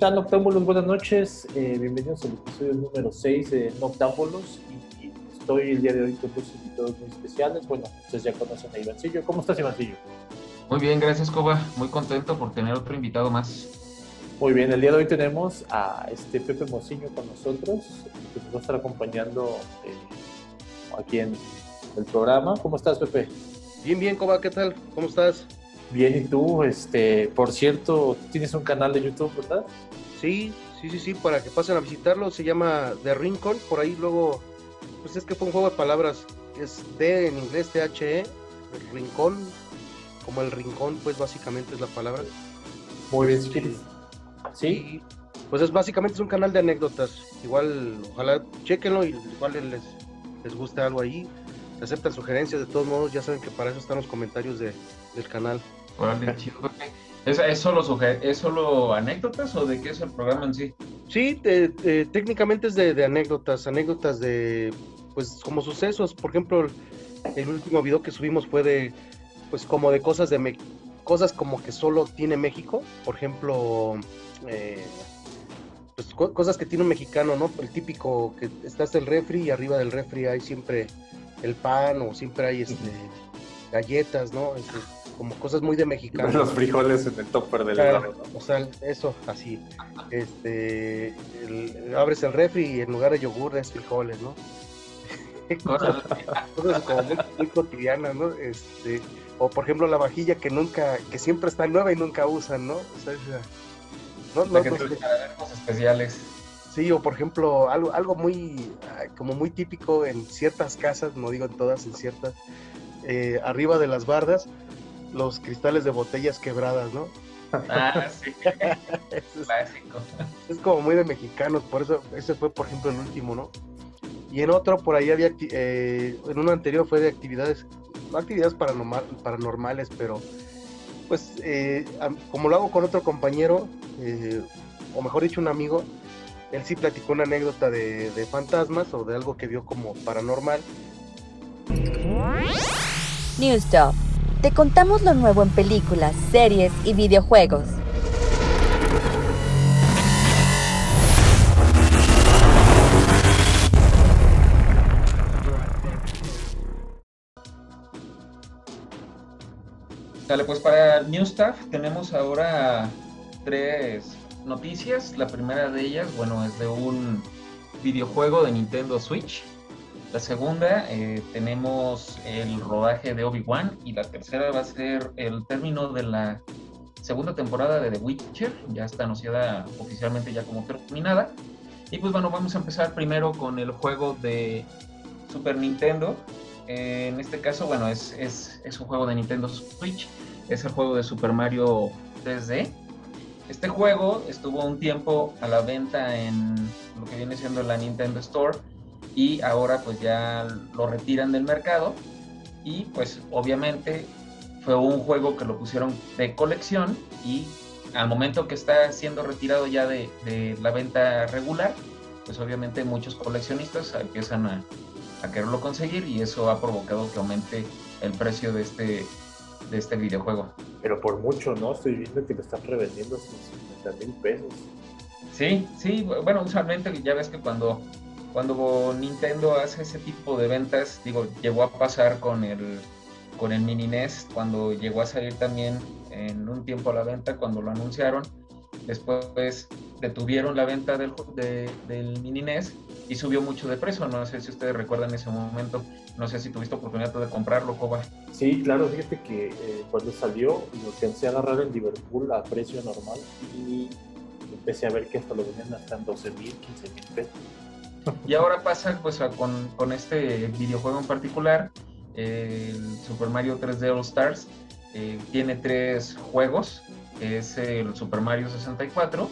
¿Qué tal, Noctámbulos? Buenas noches. Eh, bienvenidos al episodio número 6 de Noctámbulos. Y, y estoy el día de hoy con dos invitados muy especiales. Bueno, ustedes ya conocen a Ivancillo. ¿Cómo estás, Ivancillo? Muy bien, gracias, Coba. Muy contento por tener otro invitado más. Muy bien, el día de hoy tenemos a este Pepe Mociño con nosotros, que nos va a estar acompañando eh, aquí en el programa. ¿Cómo estás, Pepe? Bien, bien, Coba, ¿qué tal? ¿Cómo estás? Bien, ¿y tú? Este, por cierto, tienes un canal de YouTube, ¿verdad? Sí, sí, sí, sí, para que pasen a visitarlo, se llama The Rincon, por ahí luego, pues es que fue un juego de palabras, es D en inglés, T-H-E, el rincón, como el rincón, pues básicamente es la palabra. Muy bien, si quieres. ¿Sí? Y, pues es básicamente es un canal de anécdotas, igual, ojalá chequenlo y igual les, les guste algo ahí, se aceptan sugerencias, de todos modos, ya saben que para eso están los comentarios de, del canal. Órale, chido. ¿Es, es, solo ¿Es solo anécdotas o de qué es el programa en sí? Sí, te- te- técnicamente es de, de anécdotas, anécdotas de, pues, como sucesos. Por ejemplo, el, último video que subimos fue de, pues, como de cosas de, Me- cosas como que solo tiene México. Por ejemplo, eh, pues, co- cosas que tiene un mexicano, ¿no? El típico que está hasta el refri y arriba del refri hay siempre el pan o siempre hay, este, galletas, ¿no? Este, como cosas muy de mexicano. Los frijoles en el topper del Claro, helado, ¿no? O sea, eso, así. Este, el- abres el refri y en lugar de yogur es frijoles, ¿no? Órale. Cosas como muy, muy cotidianas, ¿no? Este, o por ejemplo la vajilla que nunca, que siempre está nueva y nunca usan, ¿no? O sea, esa- no, no, que no sé. cosas especiales. Sí, o por ejemplo, algo, algo muy, ah, como muy típico en ciertas casas, no digo en todas, en ciertas, eh, arriba de las bardas, los cristales de botellas quebradas, ¿no? Ah, sí, es- clásico. es como muy de mexicanos, por eso ese fue por ejemplo el último, ¿no? Y en otro por ahí había, eh, en uno anterior fue de actividades, no actividades paranormal, paranormales, pero pues eh, como lo hago con otro compañero, eh, o mejor dicho un amigo, él sí platicó una anécdota de, de fantasmas o de algo que vio como paranormal. News Top. Te contamos lo nuevo en películas, series y videojuegos. Dale, pues para New Stuff tenemos ahora tres noticias. La primera de ellas, bueno, es de un videojuego de Nintendo Switch. La segunda, eh, tenemos el rodaje de Obi-Wan. Y la tercera va a ser el término de la segunda temporada de The Witcher. Ya está anunciada oficialmente ya como terminada. Y pues bueno, vamos a empezar primero con el juego de Super Nintendo. Eh, en este caso, bueno, es, es, es un juego de Nintendo Switch. Es el juego de Super Mario 3D. Este juego estuvo un tiempo a la venta en lo que viene siendo la Nintendo Store y ahora pues ya lo retiran del mercado y pues obviamente fue un juego que lo pusieron de colección y al momento que está siendo retirado ya de, de la venta regular pues obviamente muchos coleccionistas empiezan a, a quererlo conseguir y eso ha provocado que aumente el precio de este de este videojuego. Pero por mucho, ¿no? Estoy viendo que lo están revendiendo hasta 50 mil pesos. Sí, sí, bueno, usualmente ya ves que cuando, cuando Nintendo hace ese tipo de ventas, digo, llegó a pasar con el, con el Mini NES, cuando llegó a salir también en un tiempo a la venta, cuando lo anunciaron, después detuvieron la venta del, de, del Mini NES y subió mucho de precio, no sé si ustedes recuerdan ese momento, no sé si tuviste oportunidad de comprarlo, Coba. Sí, claro, fíjate que eh, cuando salió lo a agarrar en Liverpool a precio normal y empecé a ver que hasta lo vendían hasta en 12 mil, 15 mil pesos. Y ahora pasa pues a- con, con este videojuego en particular, el Super Mario 3D All Stars, eh, tiene tres juegos, es el Super Mario 64,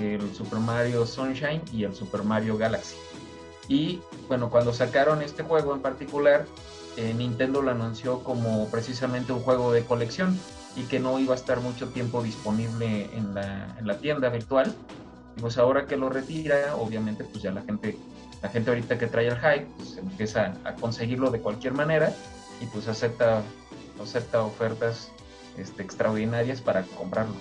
el Super Mario Sunshine y el Super Mario Galaxy. Y bueno, cuando sacaron este juego en particular, eh, Nintendo lo anunció como precisamente un juego de colección y que no iba a estar mucho tiempo disponible en la, en la tienda virtual. Pues ahora que lo retira, obviamente pues ya la gente, la gente ahorita que trae el hype, pues empieza a conseguirlo de cualquier manera y pues acepta, acepta ofertas este, extraordinarias para comprarlo.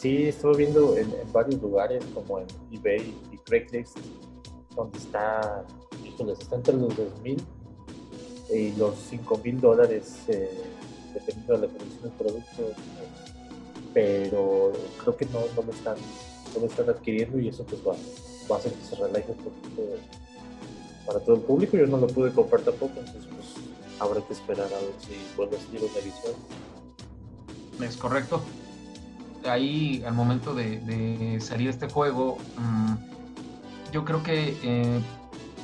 Sí, estuve viendo en, varios lugares como en eBay y Craigslist, donde está, híjoles, está entre los 2.000 y los 5.000 dólares, eh, dependiendo de la condición del producto, pero creo que no, no, lo están, lo están adquiriendo y eso pues va, va a hacer que se relaje un poquito para todo el público. Yo no lo pude comprar tampoco, entonces pues habrá que esperar a ver si vuelve a salir una edición. Es correcto ahí al momento de, salir este juego, mm, yo creo que eh,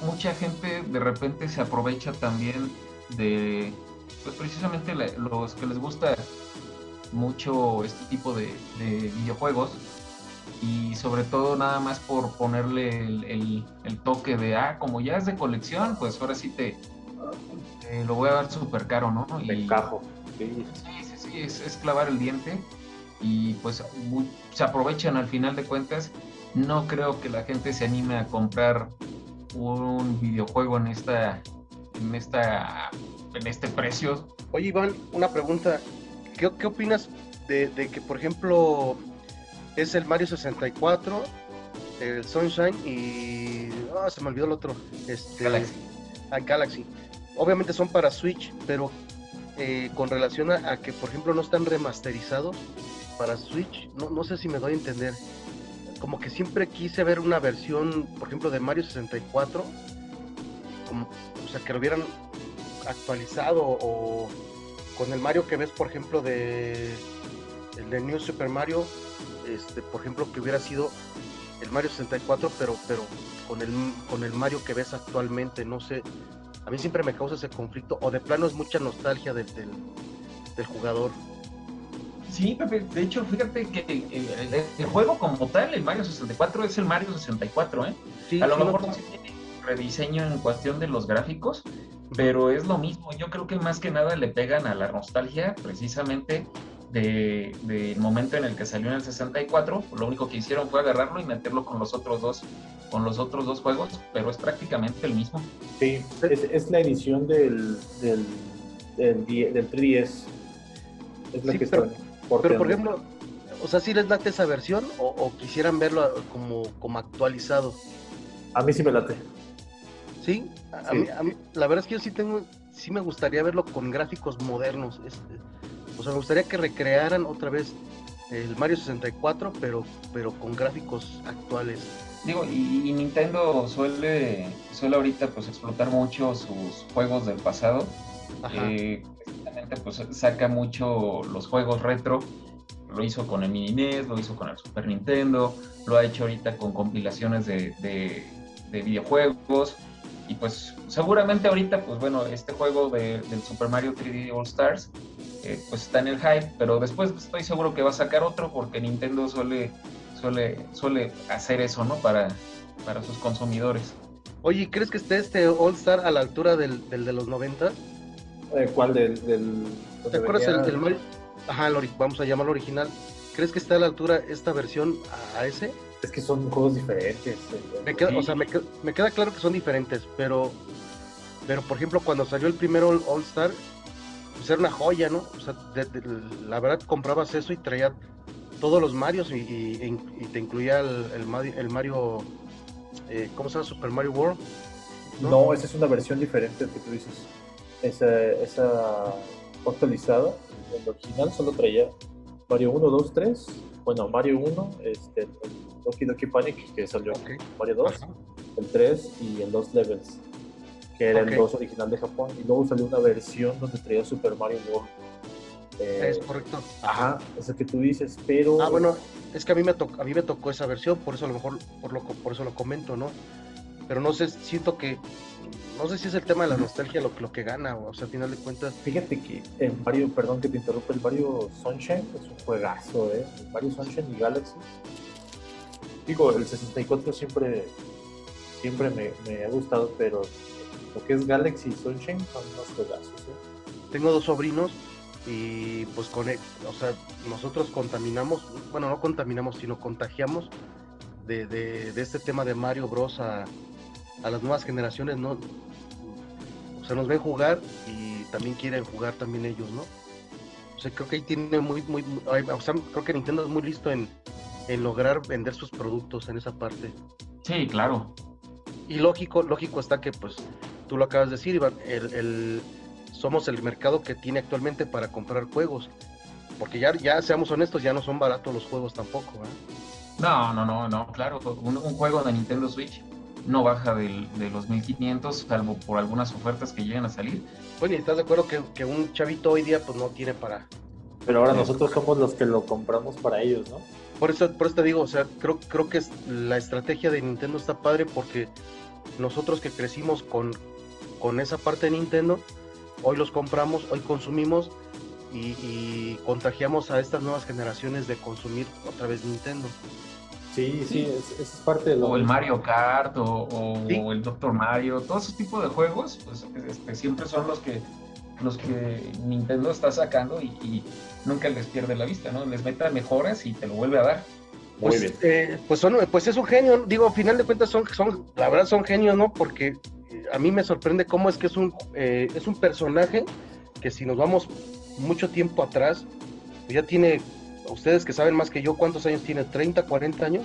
mucha gente de repente se aprovecha también de, pues precisamente los que les gusta mucho este tipo de, videojuegos y sobre todo nada más por ponerle el, toque de, ah, como ya es de colección, pues ahora sí te, lo voy a dar súper caro, ¿no? Y, encajo. Sí, sí, sí, es, es clavar el diente y pues se aprovechan al final de cuentas. No creo que la gente se anime a comprar un videojuego en esta en esta en este precio. Oye Iván, una pregunta. ¿Qué, qué opinas de, que por ejemplo es el Mario 64, el Sunshine y ah, se me olvidó el otro, este Galaxy. Ah, Galaxy. Obviamente son para Switch, pero eh, con relación a, que por ejemplo no están remasterizados, para Switch, no, no sé si me doy a entender. Como que siempre quise ver una versión, por ejemplo, de Mario 64, como, o sea, que lo hubieran actualizado o con el Mario que ves, por ejemplo, de el de New Super Mario, este, por ejemplo, que hubiera sido el Mario 64, pero, pero con el con el Mario que ves actualmente, no sé, a mí siempre me causa ese conflicto, o de plano es mucha nostalgia del, del jugador. Sí, Pepe, de hecho, fíjate que el, juego como tal, el Mario 64, es el Mario 64, ¿eh? a lo mejor no tiene rediseño en cuestión de los gráficos, pero es lo mismo. Yo creo que más que nada le pegan a la nostalgia precisamente del de momento en el que salió en el 64. Lo único que hicieron fue agarrarlo y meterlo con los otros dos, con los otros dos juegos, pero es prácticamente el mismo. Sí, es, la edición del, del, del, 3DS. Es la que está pero por ejemplo, o sea, si les late esa versión o, quisieran verlo como, como actualizado. A mí sí me late. ¿Sí? A, Mí, la verdad es que yo sí tengo, sí me gustaría verlo con gráficos modernos. O sea, me gustaría que recrearan otra vez el Mario 64, pero, pero con gráficos actuales. Digo, y, Nintendo suele, suele ahorita pues explotar mucho sus juegos del pasado. Ajá. Eh, pues saca mucho los juegos retro. Lo hizo con el Mini NES, lo hizo con el Super Nintendo, lo ha hecho ahorita con compilaciones de, videojuegos. Y pues seguramente ahorita, pues bueno, este juego del Super Mario 3D All Stars, eh, pues está en el hype, pero después estoy seguro que va a sacar otro porque Nintendo suele, suele, suele hacer eso, ¿no? Para, para sus consumidores. Oye, ¿crees que esté este All Star a la altura del, del de los 90? Eh, ¿Cuál del, ¿Te acuerdas el, Mario? Ajá, vamos a llamarlo original. ¿Crees que está a la altura esta versión a ese? Es que son juegos diferentes. Eh, me queda, o sea, me, queda claro que son diferentes, pero, pero por ejemplo, cuando salió el primero All Star, pues era una joya, ¿no? O sea, la verdad comprabas eso y traía todos los Marios y, te incluía el, Mario, eh, ¿cómo se llama? Super Mario World. ¿no? no, esa es una versión diferente que tú dices esa, esa actualizada. El original solo traía Mario 1, 2, 3. Bueno, Mario 1, este, el Doki Doki Panic, que salió Mario 2, el 3 y el 2 Levels, que era el 2 original de Japón. Y luego salió una versión donde traía Super Mario World. Eh, es correcto. Ajá, esa que tú dices, pero... Ah, bueno, es que a mí me, tocó a mí me tocó esa versión, por eso a lo mejor, por, lo, por eso lo comento, ¿no? Pero no sé, siento que no sé si es el tema de la nostalgia lo, lo que gana, o, sea, al final de cuentas. Fíjate que el Mario, perdón que te interrumpa, el Mario Sunshine es un juegazo, ¿eh? El Mario Sunshine y Galaxy. Digo, el 64 siempre, siempre me, me ha gustado, pero lo que es Galaxy y Sunshine son unos juegazos, ¿eh? Tengo dos sobrinos y pues con, o sea, nosotros contaminamos, bueno, no contaminamos, sino contagiamos de, de- de este tema de Mario Bros. a, a las nuevas generaciones, ¿no? O sea, nos ven jugar y también quieren jugar también ellos, ¿no? O sea, creo que ahí tiene muy, muy, o sea, creo que Nintendo es muy listo en, en lograr vender sus productos en esa parte. Sí, claro. Y lógico, lógico está que, pues, tú lo acabas de decir, Iván, el, el- somos el mercado que tiene actualmente para comprar juegos. Porque ya, ya seamos honestos, ya no son baratos los juegos tampoco, ¿eh? No, no, no, no, claro. Un, un juego de Nintendo Switch no baja del- de los 1500, salvo por algunas ofertas que llegan a salir. Bueno, y estás de acuerdo que, que un chavito hoy día, pues, no tiene para... Pero ahora nosotros somos los que lo compramos para ellos, ¿no? Por eso, por eso te digo, o sea, creo, creo que es- la estrategia de Nintendo está padre porque nosotros que crecimos con, con esa parte de Nintendo, hoy los compramos, hoy consumimos y, y contagiamos a estas nuevas generaciones de consumir otra vez Nintendo. Sí, sí, es, es parte de lo O el. Mario Kart, o, o Sí. el Doctor Mario, todos esos tipos de juegos, pues este, siempre son los que los que Nintendo está sacando y, y nunca les pierde la vista, ¿no? Les meta mejoras y te lo vuelve a dar. Muy Pues, bien. eh, pues, son, pues es un genio, digo, a final de cuentas son, son la verdad son genios, ¿no? Porque a mí me sorprende cómo es que es un, eh, es un personaje que si nos vamos mucho tiempo atrás, ya tiene, ustedes que saben más que yo, ¿cuántos años tiene? ¿30, 40 años?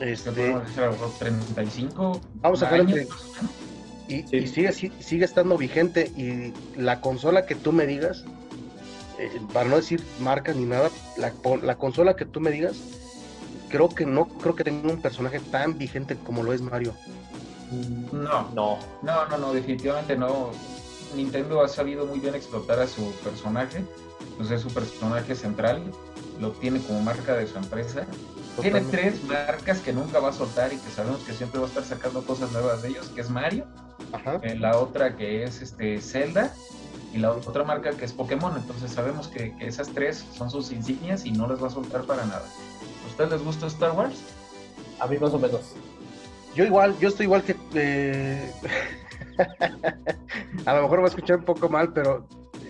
Este, Este, podemos decir algo, 35 Vamos a menos. y, Sí. y sigue, si- sigue estando vigente y la consola que tú me digas, eh, para no decir marca ni nada, la, con- la consola que tú me digas, creo que no creo que tenga un personaje tan vigente como lo es Mario. No, No. No, no, no, definitivamente no. Nintendo ha sabido muy bien explotar a su personaje, pues es su personaje central, lo tiene como marca de su empresa. Tiene tres marcas que nunca va a soltar y que sabemos que siempre va a estar sacando cosas nuevas de ellos, que es Mario, Ajá. eh, la otra que es este Zelda y la otra marca que es Pokémon. Entonces sabemos que, que esas tres son sus insignias y no les va a soltar para nada. ¿A ustedes les gusta Star Wars? A mí más o menos. Yo igual, yo estoy igual que eh, a lo mejor va a escuchar un poco mal, pero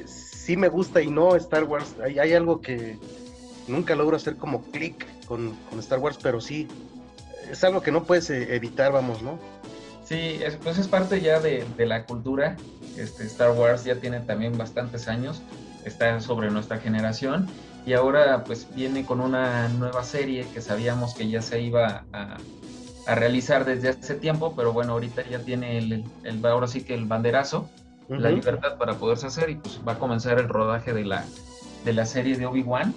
sí me gusta y no Star Wars. Hay, algo que nunca logro hacer como clic con, con Star Wars, pero sí es algo que no puedes eh, evitar, vamos, ¿no? Sí, es, pues es parte ya de, de la cultura. Este, Star Wars ya tiene también bastantes años, está sobre nuestra generación y ahora pues viene con una nueva serie que sabíamos que ya se iba a, a realizar desde hace tiempo, pero bueno, ahorita ya tiene el, ahora sí que el banderazo, la libertad para poderse hacer y pues va a comenzar el rodaje de la, de la serie de Obi-Wan.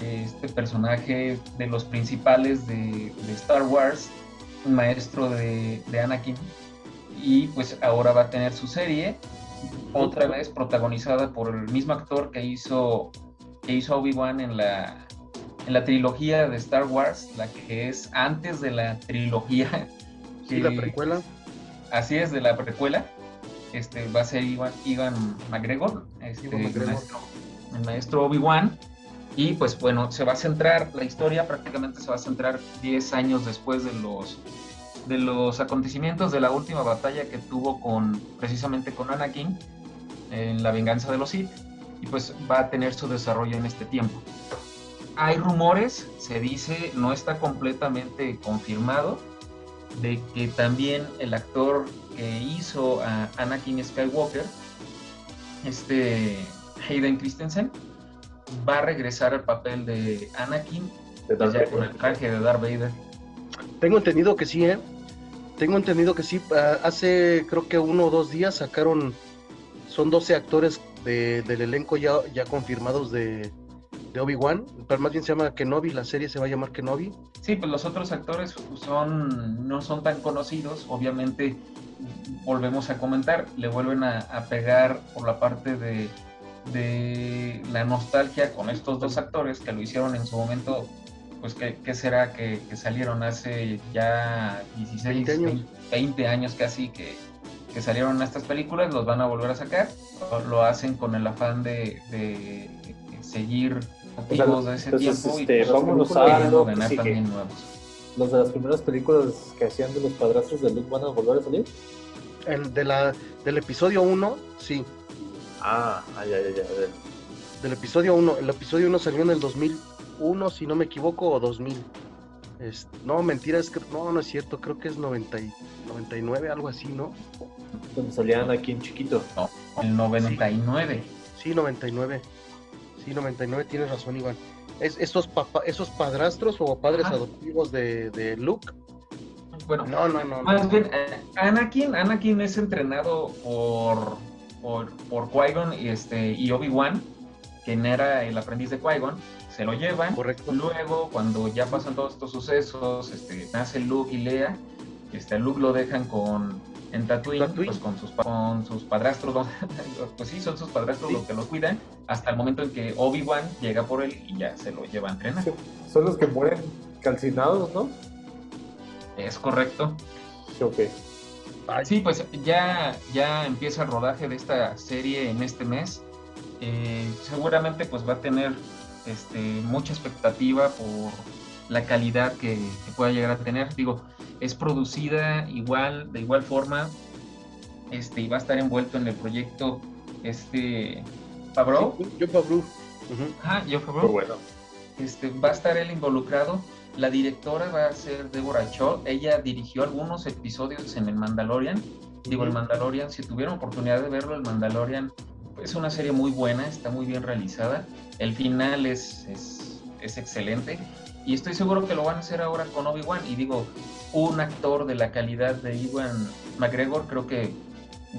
Este personaje de los principales de, de Star Wars, un maestro de, de Anakin, y pues ahora va a tener su serie, otra vez protagonizada por el mismo actor que hizo, que hizo Obi-Wan en la, en la trilogía de Star Wars, la que es antes de la trilogía. Sí, la que- precuela. Así es, de la precuela. Este, va a ser Ivan, Ivan McGregor, este, Ivan McGregor. El maestro, el maestro Obi-Wan. Y pues bueno, se va a centrar, la historia prácticamente se va a centrar 10 años después de los, de los acontecimientos de la última batalla que tuvo con, precisamente con Anakin en la venganza de los Sith. Y pues va a tener su desarrollo en este tiempo. Hay rumores, se dice, no está completamente confirmado, de que también el actor que hizo a Anakin Skywalker, este Hayden Christensen, va a regresar al papel de Anakin De Darth ya con el traje de Darth Vader. Tengo entendido que sí, ¿eh? Tengo entendido que sí. Hace creo que uno o dos días sacaron, son 12 actores de- del elenco ya, ya confirmados de, de Obi-Wan, pero más bien se llama Kenobi, la serie se va a llamar Kenobi. Sí, pues los otros actores son, no son tan conocidos, obviamente volvemos a comentar, le vuelven a, a pegar por la parte de, de la nostalgia con estos dos actores que lo hicieron en su momento, pues que, que será que, que salieron hace ya 16, 20 años. 20, 20 años casi que, que salieron estas películas, los van a volver a sacar, lo, hacen con el afán de, de seguir activos de ese entonces, tiempo y este, pues, vámonos a lo que ganar también nuevos. Los de las primeras películas que hacían de los padrastros de Luke van a volver a salir. El de la, del episodio 1, sí, Ah, ay, ay, ay, ay. del episodio 1. El episodio 1 salió en el 2001, si no me equivoco, o 2000. Es- no, mentira, es que no, no es cierto, creo que es 90 y- 99, algo así, ¿no? Donde salían aquí en chiquito. El 99. Sí, 99. Sí, 99, tienes razón, Iván. Es, esos, papá, esos padrastros o padres adoptivos de, de Luke. Bueno, No, no, no. no. Más bien, eh, Anakin, Anakin es entrenado por, por, por Qui-Gon y, este, y Obi-Wan, quien era el aprendiz de Qui-Gon, se lo llevan. Correcto. Luego, cuando ya pasan todos estos sucesos, este, nace Luke y Leia, este, Luke lo dejan con, en Tatooine, Tatooine. pues con sus, con sus padrastros, ¿no? pues sí, son sus padrastros Sí. los que lo cuidan, hasta el momento en que Obi-Wan llega por él y ya se lo lleva a entrenar. Sí, Son los que mueren calcinados, ¿no? Es correcto. Sí, ok. Ay, Sí, pues ya, ya empieza el rodaje de esta serie en este mes. Eh, seguramente pues va a tener este, mucha expectativa por la calidad que, que pueda llegar a tener. Digo, es producida igual, de igual forma, este, y va a estar envuelto en el proyecto este Favreau. sí, John Favreau. Ujú. Ajá, Jon Muy Favreau. bueno. Este, va a estar él involucrado. La directora va a ser Deborah Shaw. Ella dirigió algunos episodios en El Mandalorian. Digo, El. Mandalorian, si tuvieron oportunidad de verlo, El Mandalorian es una serie muy buena, está muy bien realizada. El final es, es, es excelente. Y estoy seguro que lo van a hacer ahora con Obi-Wan. Y digo, un actor de la calidad de Iwan McGregor creo que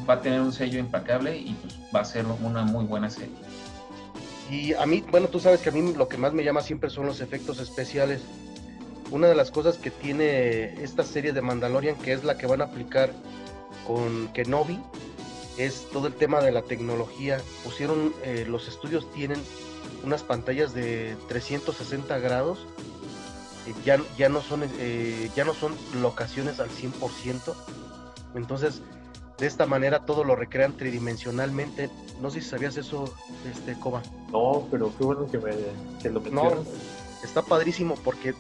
va a tener un sello impecable y pues va a ser una muy buena serie. Y a mí, bueno, tú sabes que a mí lo que más me llama siempre son los efectos especiales. Una de las cosas que tiene esta serie de Mandalorian, que es la que van a aplicar con Kenobi, es todo el tema de la tecnología. Pusieron, eh, los estudios tienen unas pantallas de 360 grados. Eh, ya, ya, no son, eh, ya no son locaciones al 100%. Entonces, de esta manera todo lo recrean tridimensionalmente. No sé si sabías eso, este Coba. No, pero qué bueno que, me, que lo No, mencionas. está padrísimo porque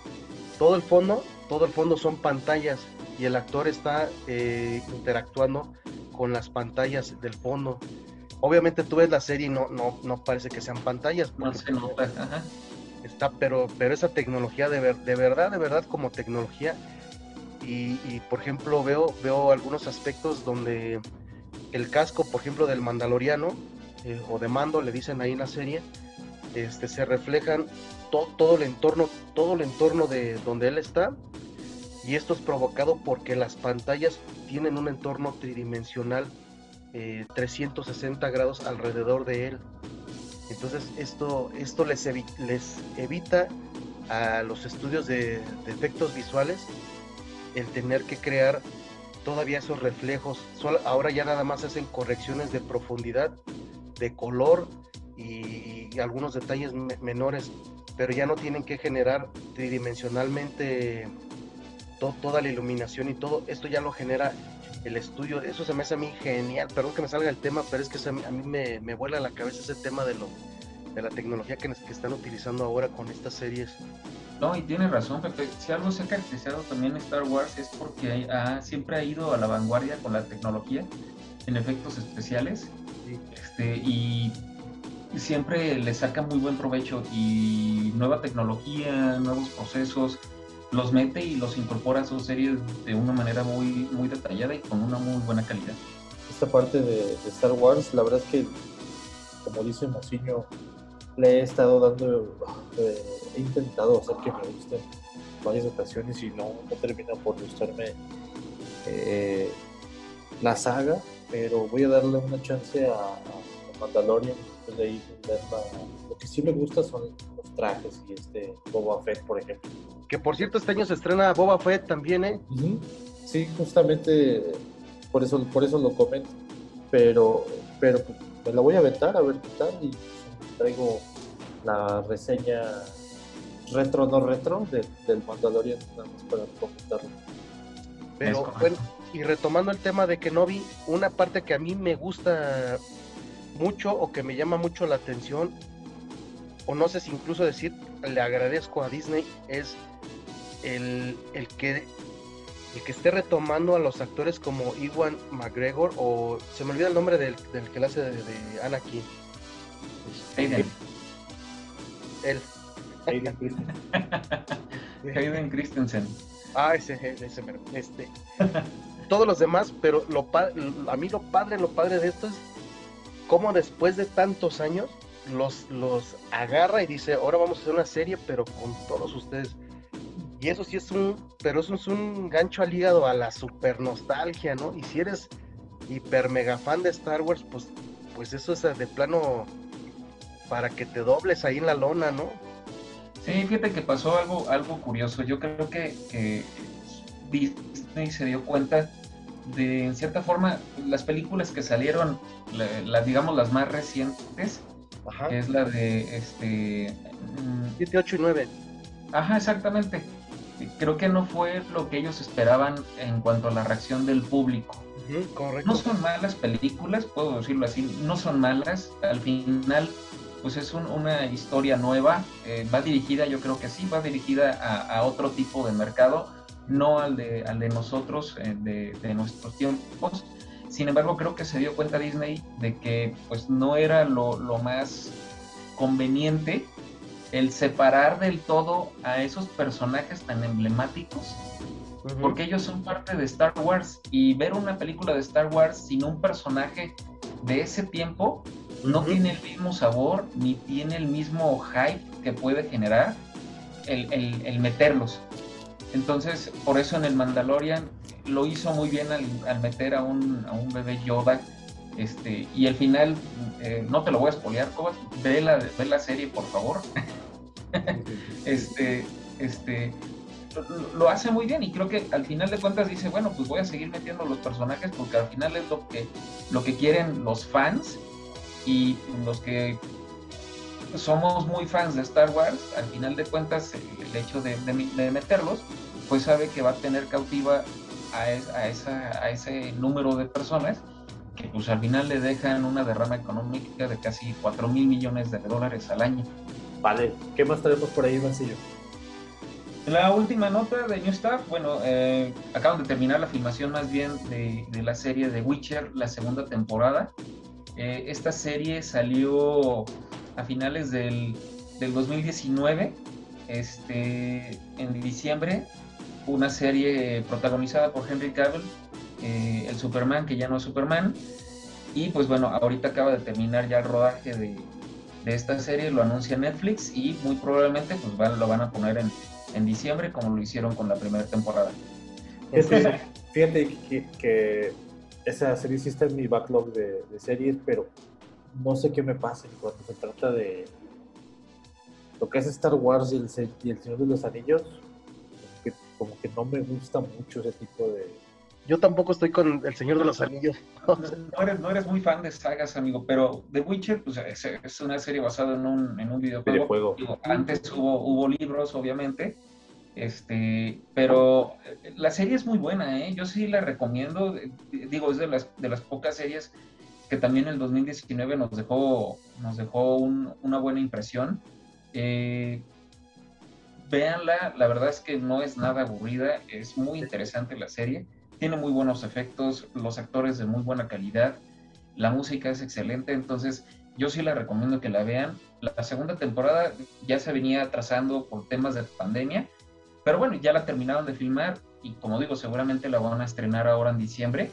todo el fondo, todo el fondo son pantallas y el actor está eh, interactuando con las pantallas del fondo. Obviamente tú ves la serie y no, no, no parece que sean pantallas, No se nota. Ajá. Está, pero, pero esa tecnología de, de verdad, de verdad como tecnología. Y, por ejemplo veo, veo algunos aspectos donde el casco, por ejemplo, del mandaloriano eh, o de mando, le dicen ahí en la serie, este, se reflejan to- todo el entorno, todo el entorno de donde él está. Y esto es provocado porque las pantallas tienen un entorno tridimensional eh, 360 grados alrededor de él. Entonces esto, esto les, evi- les evita a los estudios de, efectos visuales el tener que crear todavía esos reflejos. Ahora ya nada más hacen correcciones de profundidad, de color y, algunos detalles me- menores, pero ya no tienen que generar tridimensionalmente to- toda la iluminación y todo. Esto ya lo genera el estudio. Eso se me hace a mí genial. Perdón que me salga el tema, pero es que a mí me, me vuela la cabeza ese tema de lo de la tecnología que, que están utilizando ahora con estas series. No, y tienes razón, Pepe. Si algo se ha caracterizado también Star Wars es porque ha- siempre ha ido a la vanguardia con la tecnología en efectos especiales Sí. este, y siempre le saca muy buen provecho y nueva tecnología, nuevos procesos, los mete y los incorpora a sus series de una manera muy, muy detallada y con una muy buena calidad. Esta parte de, de Star Wars, la verdad es que, como dice Mociño, le he estado dando, eh, he intentado hacer que me guste varias ocasiones y no, no termina por gustarme eh, la saga, pero voy a darle una chance a, a Mandalorian, después de ahí verla. Lo que sí me gusta son trajes y este Boba Fett, por ejemplo. Que por cierto, este año se estrena Boba Fett también, ¿eh? Sí, justamente por eso, por eso lo comento. Pero, pero pues, me la voy a aventar a ver qué tal y traigo la reseña retro no retro de- del Mandalorian nada más para comentarlo. Pero bueno, y retomando el tema de Kenobi, una parte que a mí me gusta mucho o que me llama mucho la atención, o no sé si incluso decir, le agradezco a Disney, es el, el que el que esté retomando a los actores como Iwan McGregor o se me olvida el nombre del, del que le hace de, de Anakin. Este, Hayden. él. Hayden Christensen. Hayden Christensen. Ah, ese, ese, este. Todos los demás, pero lo a mí lo padre, lo padre de esto es cómo después de tantos años los, los agarra y dice, ahora vamos a hacer una serie, pero con todos ustedes. Y eso sí es un, pero eso es un gancho al hígado a la super nostalgia, ¿no? Y si eres hiper mega fan de Star Wars, pues, pues eso es de plano para que te dobles ahí en la lona, ¿no? Sí, fíjate que pasó algo, algo curioso. Yo creo que, Disney se dio cuenta de, en cierta forma, las películas que salieron, las digamos las más recientes, que es la de este 7, mm, 8 y 9. Ajá, exactamente. Creo que no fue lo que ellos esperaban en cuanto a la reacción del público. correcto. No son malas películas, puedo decirlo así, no son malas. Al final, pues es una historia nueva. Eh, va dirigida, yo creo que sí, va dirigida a, otro tipo de mercado, no al de, al de nosotros, eh, de, de nuestros tiempos sin embargo, creo que se dio cuenta Disney de que pues no era lo, más conveniente el separar del todo a esos personajes tan emblemáticos, porque ellos son parte de Star Wars y ver una película de Star Wars sin un personaje de ese tiempo no tiene el mismo sabor ni tiene el mismo hype que puede generar el, el meterlos. Entonces, por eso en el Mandalorian lo hizo muy bien al, meter a un, a un, bebé Yoda. Este, y al final, eh, no te lo voy a spoilear, ve la, ve la serie, por favor. este, este, lo, hace muy bien y creo que al final de cuentas dice, bueno, pues voy a seguir metiendo los personajes porque al final es lo que, lo que quieren los fans y los que somos muy fans de Star Wars, al final de cuentas el, hecho de, de meterlos, pues sabe que va a tener cautiva a, esa, a ese número de personas que pues al final le dejan una derrama económica de casi 4 mil millones de dólares al año. Vale, ¿qué más tenemos por ahí, Mancillo? La última nota de New Stuff, bueno, eh, acaban de terminar la filmación más bien de, de la serie de Witcher, la segunda temporada. Eh, esta serie salió a finales del, del 2019, este, en diciembre, una serie protagonizada por Henry Cavill, eh, el Superman, que ya no es Superman. Y pues bueno, ahorita acaba de terminar ya el rodaje de, esta serie, lo anuncia Netflix y muy probablemente pues lo van a poner en, diciembre como lo hicieron con la primera temporada. fíjate que, esa serie sí está en mi backlog de, series, pero no sé qué me pasa cuando se trata de lo que es Star Wars y el, y el Señor de los Anillos como que no me gusta mucho ese tipo de... Yo tampoco estoy con El Señor de los Anillos. No eres, muy fan de sagas, amigo, pero The Witcher pues, es, una serie basada en un, en un videojuego. antes hubo, hubo libros, obviamente, este, pero la serie es muy buena, ¿eh? yo sí la recomiendo. Digo, es de las, de las pocas series que también en el 2019 nos dejó, nos dejó una buena impresión. Eh, véanla, la verdad es que no es nada aburrida, es muy interesante la serie, tiene muy buenos efectos, los actores de muy buena calidad, la música es excelente, entonces yo sí la recomiendo que la vean. La segunda temporada ya se venía trazando por temas de pandemia, pero bueno, ya la terminaron de filmar y como digo, seguramente la van a estrenar ahora en diciembre.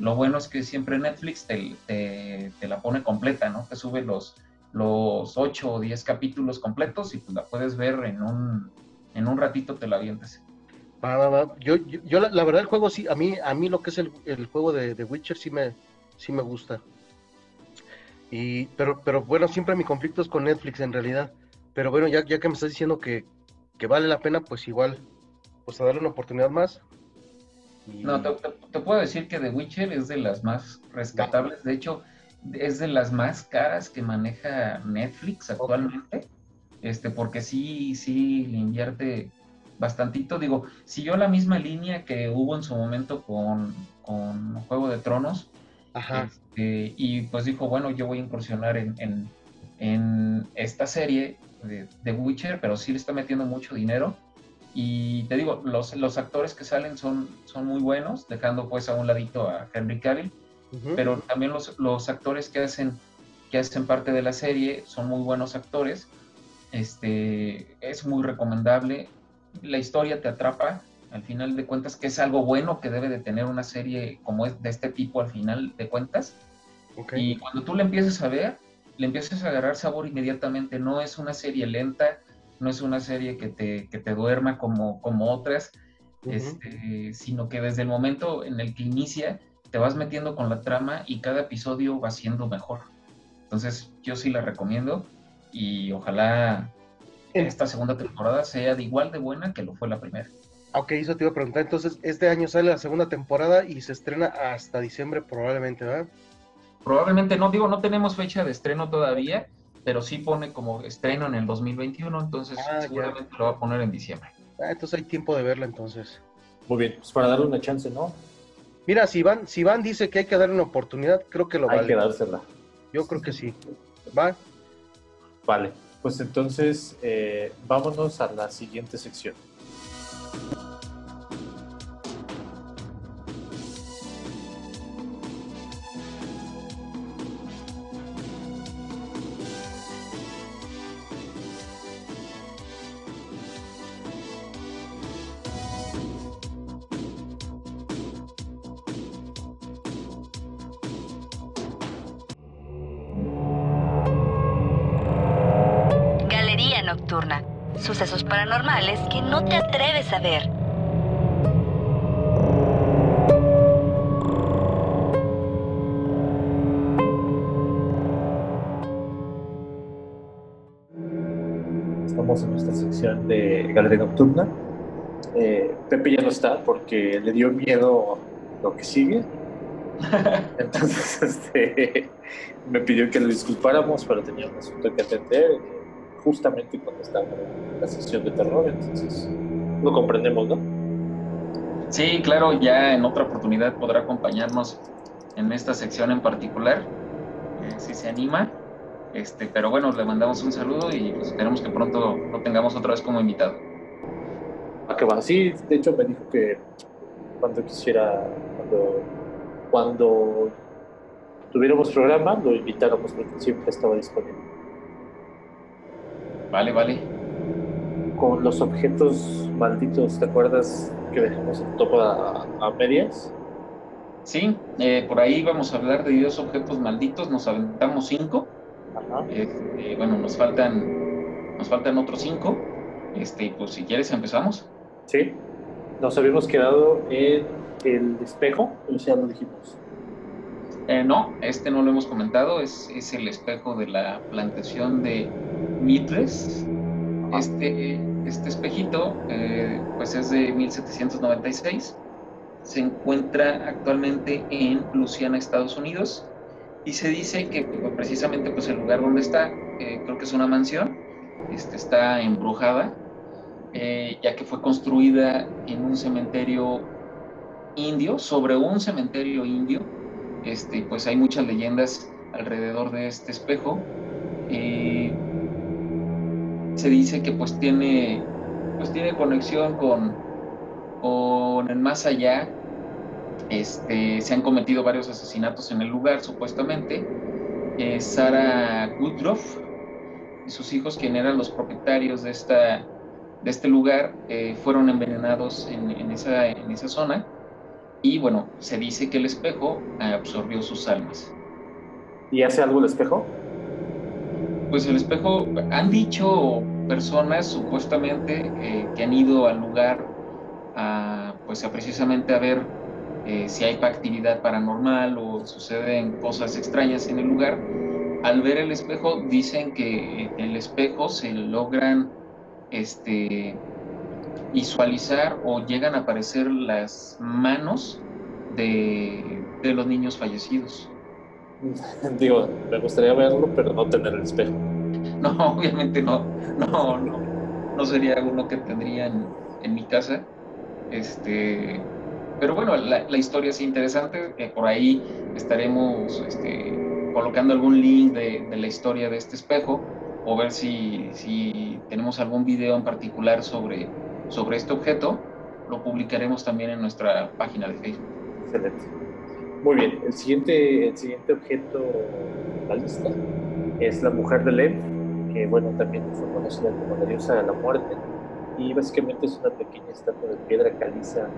Lo bueno es que siempre Netflix te, te, la pone completa, ¿no? Te sube los, los 8 o 10 capítulos completos y pues la puedes ver en un, en un ratito te la avientas. Yo, yo, la, verdad el juego sí, a mí, a mí lo que es el, juego de, de, Witcher sí me, sí me gusta. Y, pero, pero bueno, siempre mi conflicto es con Netflix en realidad. Pero bueno, ya, ya que me estás diciendo que, vale la pena, pues igual, pues a darle una oportunidad más. No, te, puedo decir que The Witcher es de las más rescatables. De hecho, es de las más caras que maneja Netflix actualmente este, porque sí, sí le invierte bastantito. Digo, siguió la misma línea que hubo en su momento con, con Juego de Tronos. Este, y pues dijo, bueno, yo voy a incursionar en, en, esta serie de, de, Witcher, pero sí le está metiendo mucho dinero. Y te digo, los, los actores que salen son, son muy buenos, dejando pues a un ladito a Henry Cavill, pero también los, los actores que hacen, que hacen parte de la serie son muy buenos actores este, es muy recomendable. la historia te atrapa, al final de cuentas, que es algo bueno que debe de tener una serie como es de este tipo al final de cuentas. Y cuando tú le empiezas a ver, le empiezas a agarrar sabor inmediatamente. No es una serie lenta, no es una serie que te, que te duerma como, como otras, este, sino que desde el momento en el que inicia, te vas metiendo con la trama y cada episodio va siendo mejor. Entonces, yo sí la recomiendo y ojalá esta segunda temporada sea de igual de buena que lo fue la primera. Ok, eso te iba a preguntar. Entonces, este año sale la segunda temporada y se estrena hasta diciembre probablemente, ¿verdad? Probablemente no, digo, no tenemos fecha de estreno todavía, pero sí pone como estreno en el 2021, entonces ah, seguramente lo va a poner en diciembre. Ah, entonces hay tiempo de verla entonces. Muy bien, pues para darle una chance, ¿no? Mira, si Van, si Van dice que hay que darle una oportunidad, creo que lo hay vale. Hay que dársela. Yo creo que sí. ¿Va? Vale, pues entonces eh, vámonos a la siguiente sección. Estamos en nuestra sección de Galería Nocturna. Eh, Pepe ya no está porque le dio miedo lo que sigue. Entonces este, me pidió que lo disculpáramos, pero tenía un asunto que atender justamente cuando está en la sesión de terror, entonces lo comprendemos, ¿no? Sí, claro, ya en otra oportunidad podrá acompañarnos en esta sección en particular, eh, si se anima. Este, pero bueno, le mandamos un saludo y pues, esperemos que pronto lo tengamos otra vez como invitado. ¿A qué va? Sí, de hecho me dijo que cuando quisiera, cuando, cuando tuviéramos programa, lo invitáramos porque siempre estaba disponible. Vale, vale. Con los objetos malditos, ¿te acuerdas que dejamos el topo a, medias? Sí, eh, por ahí vamos a hablar de 10 objetos malditos, nos aventamos 5. Ajá. Este, bueno, nos faltan, nos faltan otros 5. Este, pues si quieres empezamos. Sí, nos habíamos quedado en el espejo, ya lo dijimos. Eh, no, este no lo hemos comentado, es, es el espejo de la plantación de Mitres. Este, este espejito eh, pues es de 1796, se encuentra actualmente en Luciana, Estados Unidos, y se dice que pues, precisamente pues, el lugar donde está, eh, creo que es una mansión, este, está embrujada, ya que fue construida en un cementerio indio, sobre un cementerio indio, este, pues hay muchas leyendas alrededor de este espejo. Eh, se dice que pues tiene, pues tiene conexión con, con el más allá. Este, se han cometido varios asesinatos en el lugar, supuestamente. Eh, Sara y sus hijos, quienes eran los propietarios de, esta, de este lugar, eh, fueron envenenados en, en, esa, en esa zona y bueno, se dice que el espejo absorbió sus almas. ¿Y hace algo el espejo? Pues el espejo, han dicho personas supuestamente eh, que han ido al lugar a, pues a precisamente a ver eh, si hay actividad paranormal o suceden cosas extrañas en el lugar. Al ver el espejo dicen que el espejo se logran este, visualizar o llegan a aparecer las manos de, los niños fallecidos. Digo, me gustaría verlo, pero no tener el espejo. No, obviamente no, no, no, no sería uno que tendría en, mi casa. Este, pero bueno, la, historia es interesante. Eh, por ahí estaremos este, colocando algún link de, de, la historia de este espejo o ver si, si tenemos algún video en particular sobre sobre este objeto, lo publicaremos también en nuestra página de Facebook. Excelente. Muy bien, el siguiente, el siguiente objeto de la lista es la mujer de Lev, que bueno, también fue conocida como la diosa de la muerte y básicamente es una pequeña estatua de piedra caliza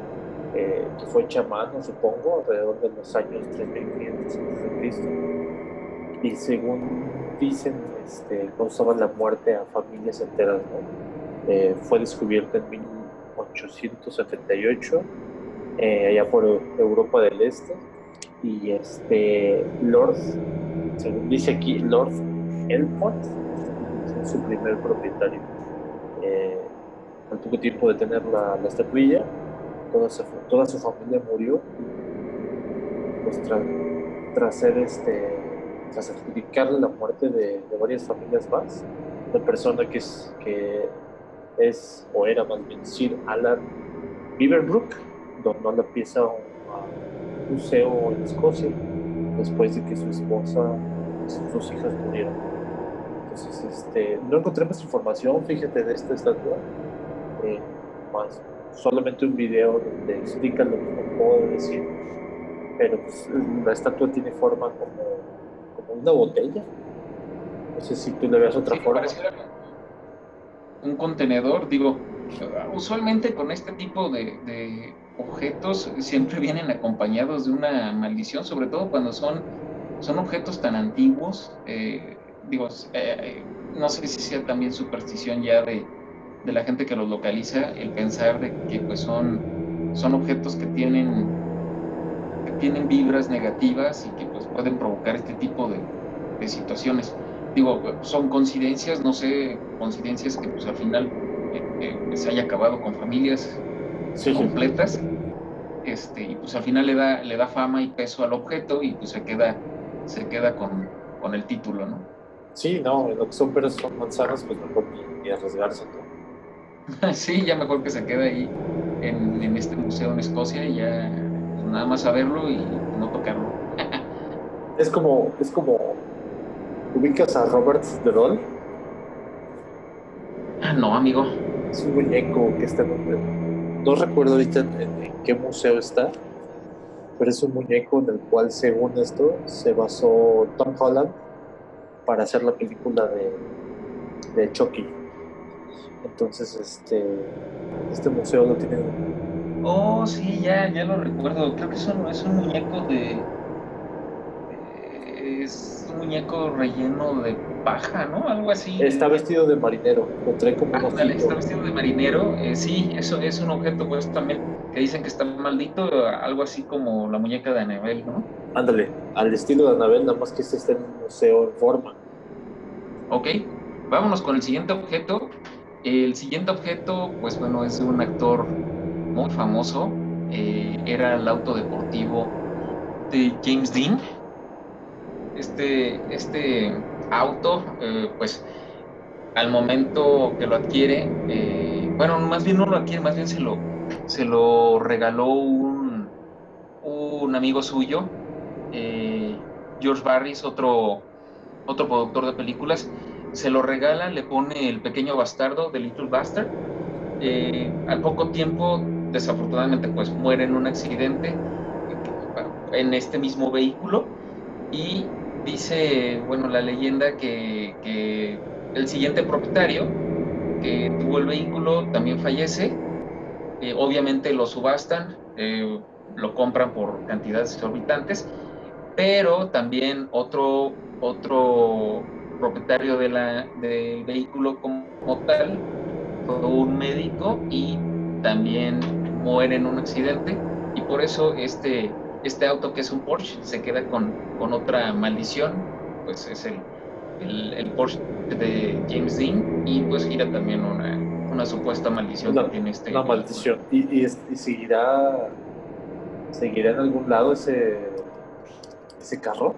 eh, que fue hecha supongo, alrededor de los años 3500 a.C. Y según dicen, este, causaba la muerte a familias enteras. ¿no? Eh, fue descubierta en 1878, eh, allá por Europa del Este. Y este Lord, según dice aquí, Lord Elpot, su primer propietario. Eh, al poco tiempo de tener la, la estatuilla, toda su, toda su familia murió. Pues tras ser este, tras la muerte de, de, varias familias más, la persona que es, que es o era más bien Sir Alan Beaverbrook donó la pieza a un museo en Escocia después de que su esposa y sus hijas murieron. Entonces, este, no encontré más información, fíjate, de esta estatua, eh, más solamente un video donde explica lo que puedo decir, pero pues, la estatua tiene forma como, como una botella. No sé si tú le ves otra Sí, forma. pareciera un contenedor, digo, usualmente con este tipo de, objetos siempre vienen acompañados de una maldición, sobre todo cuando son, son objetos tan antiguos. eh, digo, eh, eh, no sé si sea también superstición ya de, de la gente que los localiza, el pensar de que pues son, son objetos que tienen, que tienen vibras negativas y que pues pueden provocar este tipo de, de situaciones. Digo, son coincidencias, no sé, coincidencias que pues al final se haya acabado con familias Sí, sí. completas, este, y pues al final le da, le da fama y peso al objeto y pues se queda, se queda con, con el título, ¿no? Sí, no, lo que son peras son manzanas, pues mejor ni, arriesgarse. ¿no? sí, ya mejor que se quede ahí en, en este museo en Escocia y ya nada más saberlo y no tocarlo. Es como, es como, ubicas a Robert de Doll, Ah, no, amigo. Es un muñeco que está en un, no recuerdo ahorita en, qué museo está, pero es un muñeco en el cual, según esto, se basó Tom Holland para hacer la película de, de Chucky. Entonces, este, este museo lo tiene Oh, sí, ya, ya lo recuerdo. Creo que es un, es un muñeco de. Es un muñeco relleno de paja, ¿no? Algo así. Está vestido de marinero, lo trae como ojito. está vestido de marinero. eh, sí, eso es un objeto, pues también que dicen que está maldito, algo así como la muñeca de Anabel, ¿no? Ándale, al estilo de Anabel, nada más que este está en un museo en forma. Ok, vámonos con el siguiente objeto. El siguiente objeto, pues bueno, es de un actor muy famoso. eh, era el auto deportivo de James Dean. Este, este auto, eh, pues al momento que lo adquiere, eh, bueno, más bien no lo adquiere, más bien se lo, se lo regaló un, un amigo suyo, eh, George Barris, otro, otro productor de películas, se lo regala, le pone el pequeño bastardo de Little Bastard. Al poco tiempo, desafortunadamente, pues muere en un accidente en este mismo vehículo y dice, bueno, la leyenda que, el siguiente propietario que tuvo el vehículo también fallece. Eh, obviamente lo subastan, eh, lo compran por cantidades exorbitantes, pero también otro, otro propietario del vehículo como, como tal fue un médico y también muere en un accidente y por eso este, este auto que es un Porsche se queda con, con otra maldición, pues es el, el, el Porsche de James Dean y pues gira también una, una supuesta maldición Una- que tiene este Una maldición. ¿Y, y, seguirá, seguirá en algún lado ese, ese carro?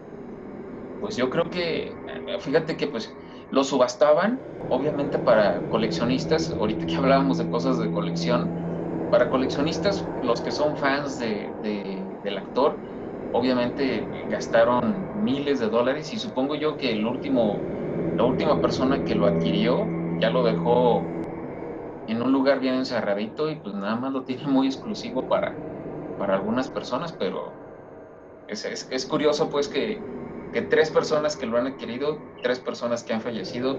Pues yo creo que, fíjate que pues lo subastaban, obviamente para coleccionistas, ahorita que hablábamos de cosas de colección, para coleccionistas, los que son fans de, de- del actor, obviamente gastaron miles de dólares y supongo yo que el último, la última persona que lo adquirió ya lo dejó en un lugar bien encerradito y pues nada más lo tiene muy exclusivo para, para algunas personas, pero es, es, curioso pues que, que tres personas que lo han adquirido, tres personas que han fallecido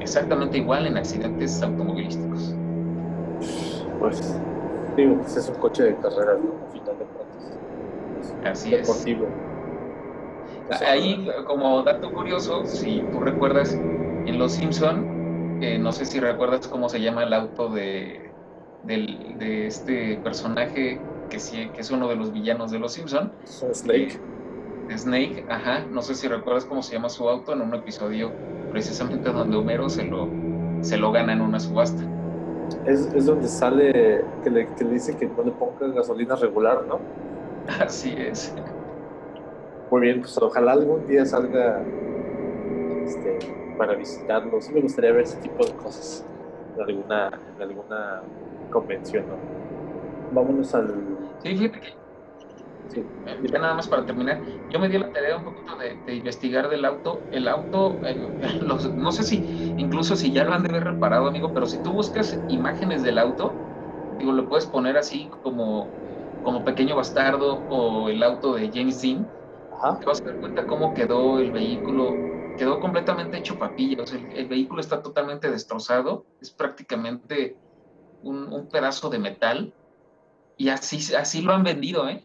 exactamente igual en accidentes automovilísticos. Pues, digo, pues es un coche de carreras, ¿no? Al final de cuentas. Así es. deportivo. Es Ahí, como dato curioso, si tú recuerdas, en Los Simpson, eh, no sé si recuerdas cómo se llama el auto de, del- de este personaje que, sí, que es uno de los villanos de Los Simpson, Snake. Snake, ajá, no sé si recuerdas cómo se llama su auto en un episodio precisamente donde Homero se lo, se lo gana en una subasta. Es, es donde sale que le, que le dice que no le ponga gasolina regular, ¿no? Así es. Muy bien, pues ojalá algún día salga este, para visitarlo. Sí me gustaría ver ese tipo de cosas en alguna, en alguna convención, ¿no? Vámonos al... Sí, fíjate que Sí, Eh, ya nada más para terminar, yo me di la tarea un poquito de, de investigar del auto. El auto, eh, los- no sé si, incluso si ya lo han de haber reparado, amigo, pero si tú buscas imágenes del auto, digo, lo puedes poner así como, como Pequeño Bastardo o el auto de James Dean, Ajá. te vas a dar cuenta cómo quedó el vehículo. Quedó completamente hecho papilla, o sea, el, el vehículo está totalmente destrozado, es prácticamente un, un pedazo de metal y así, así lo han vendido, ¿eh?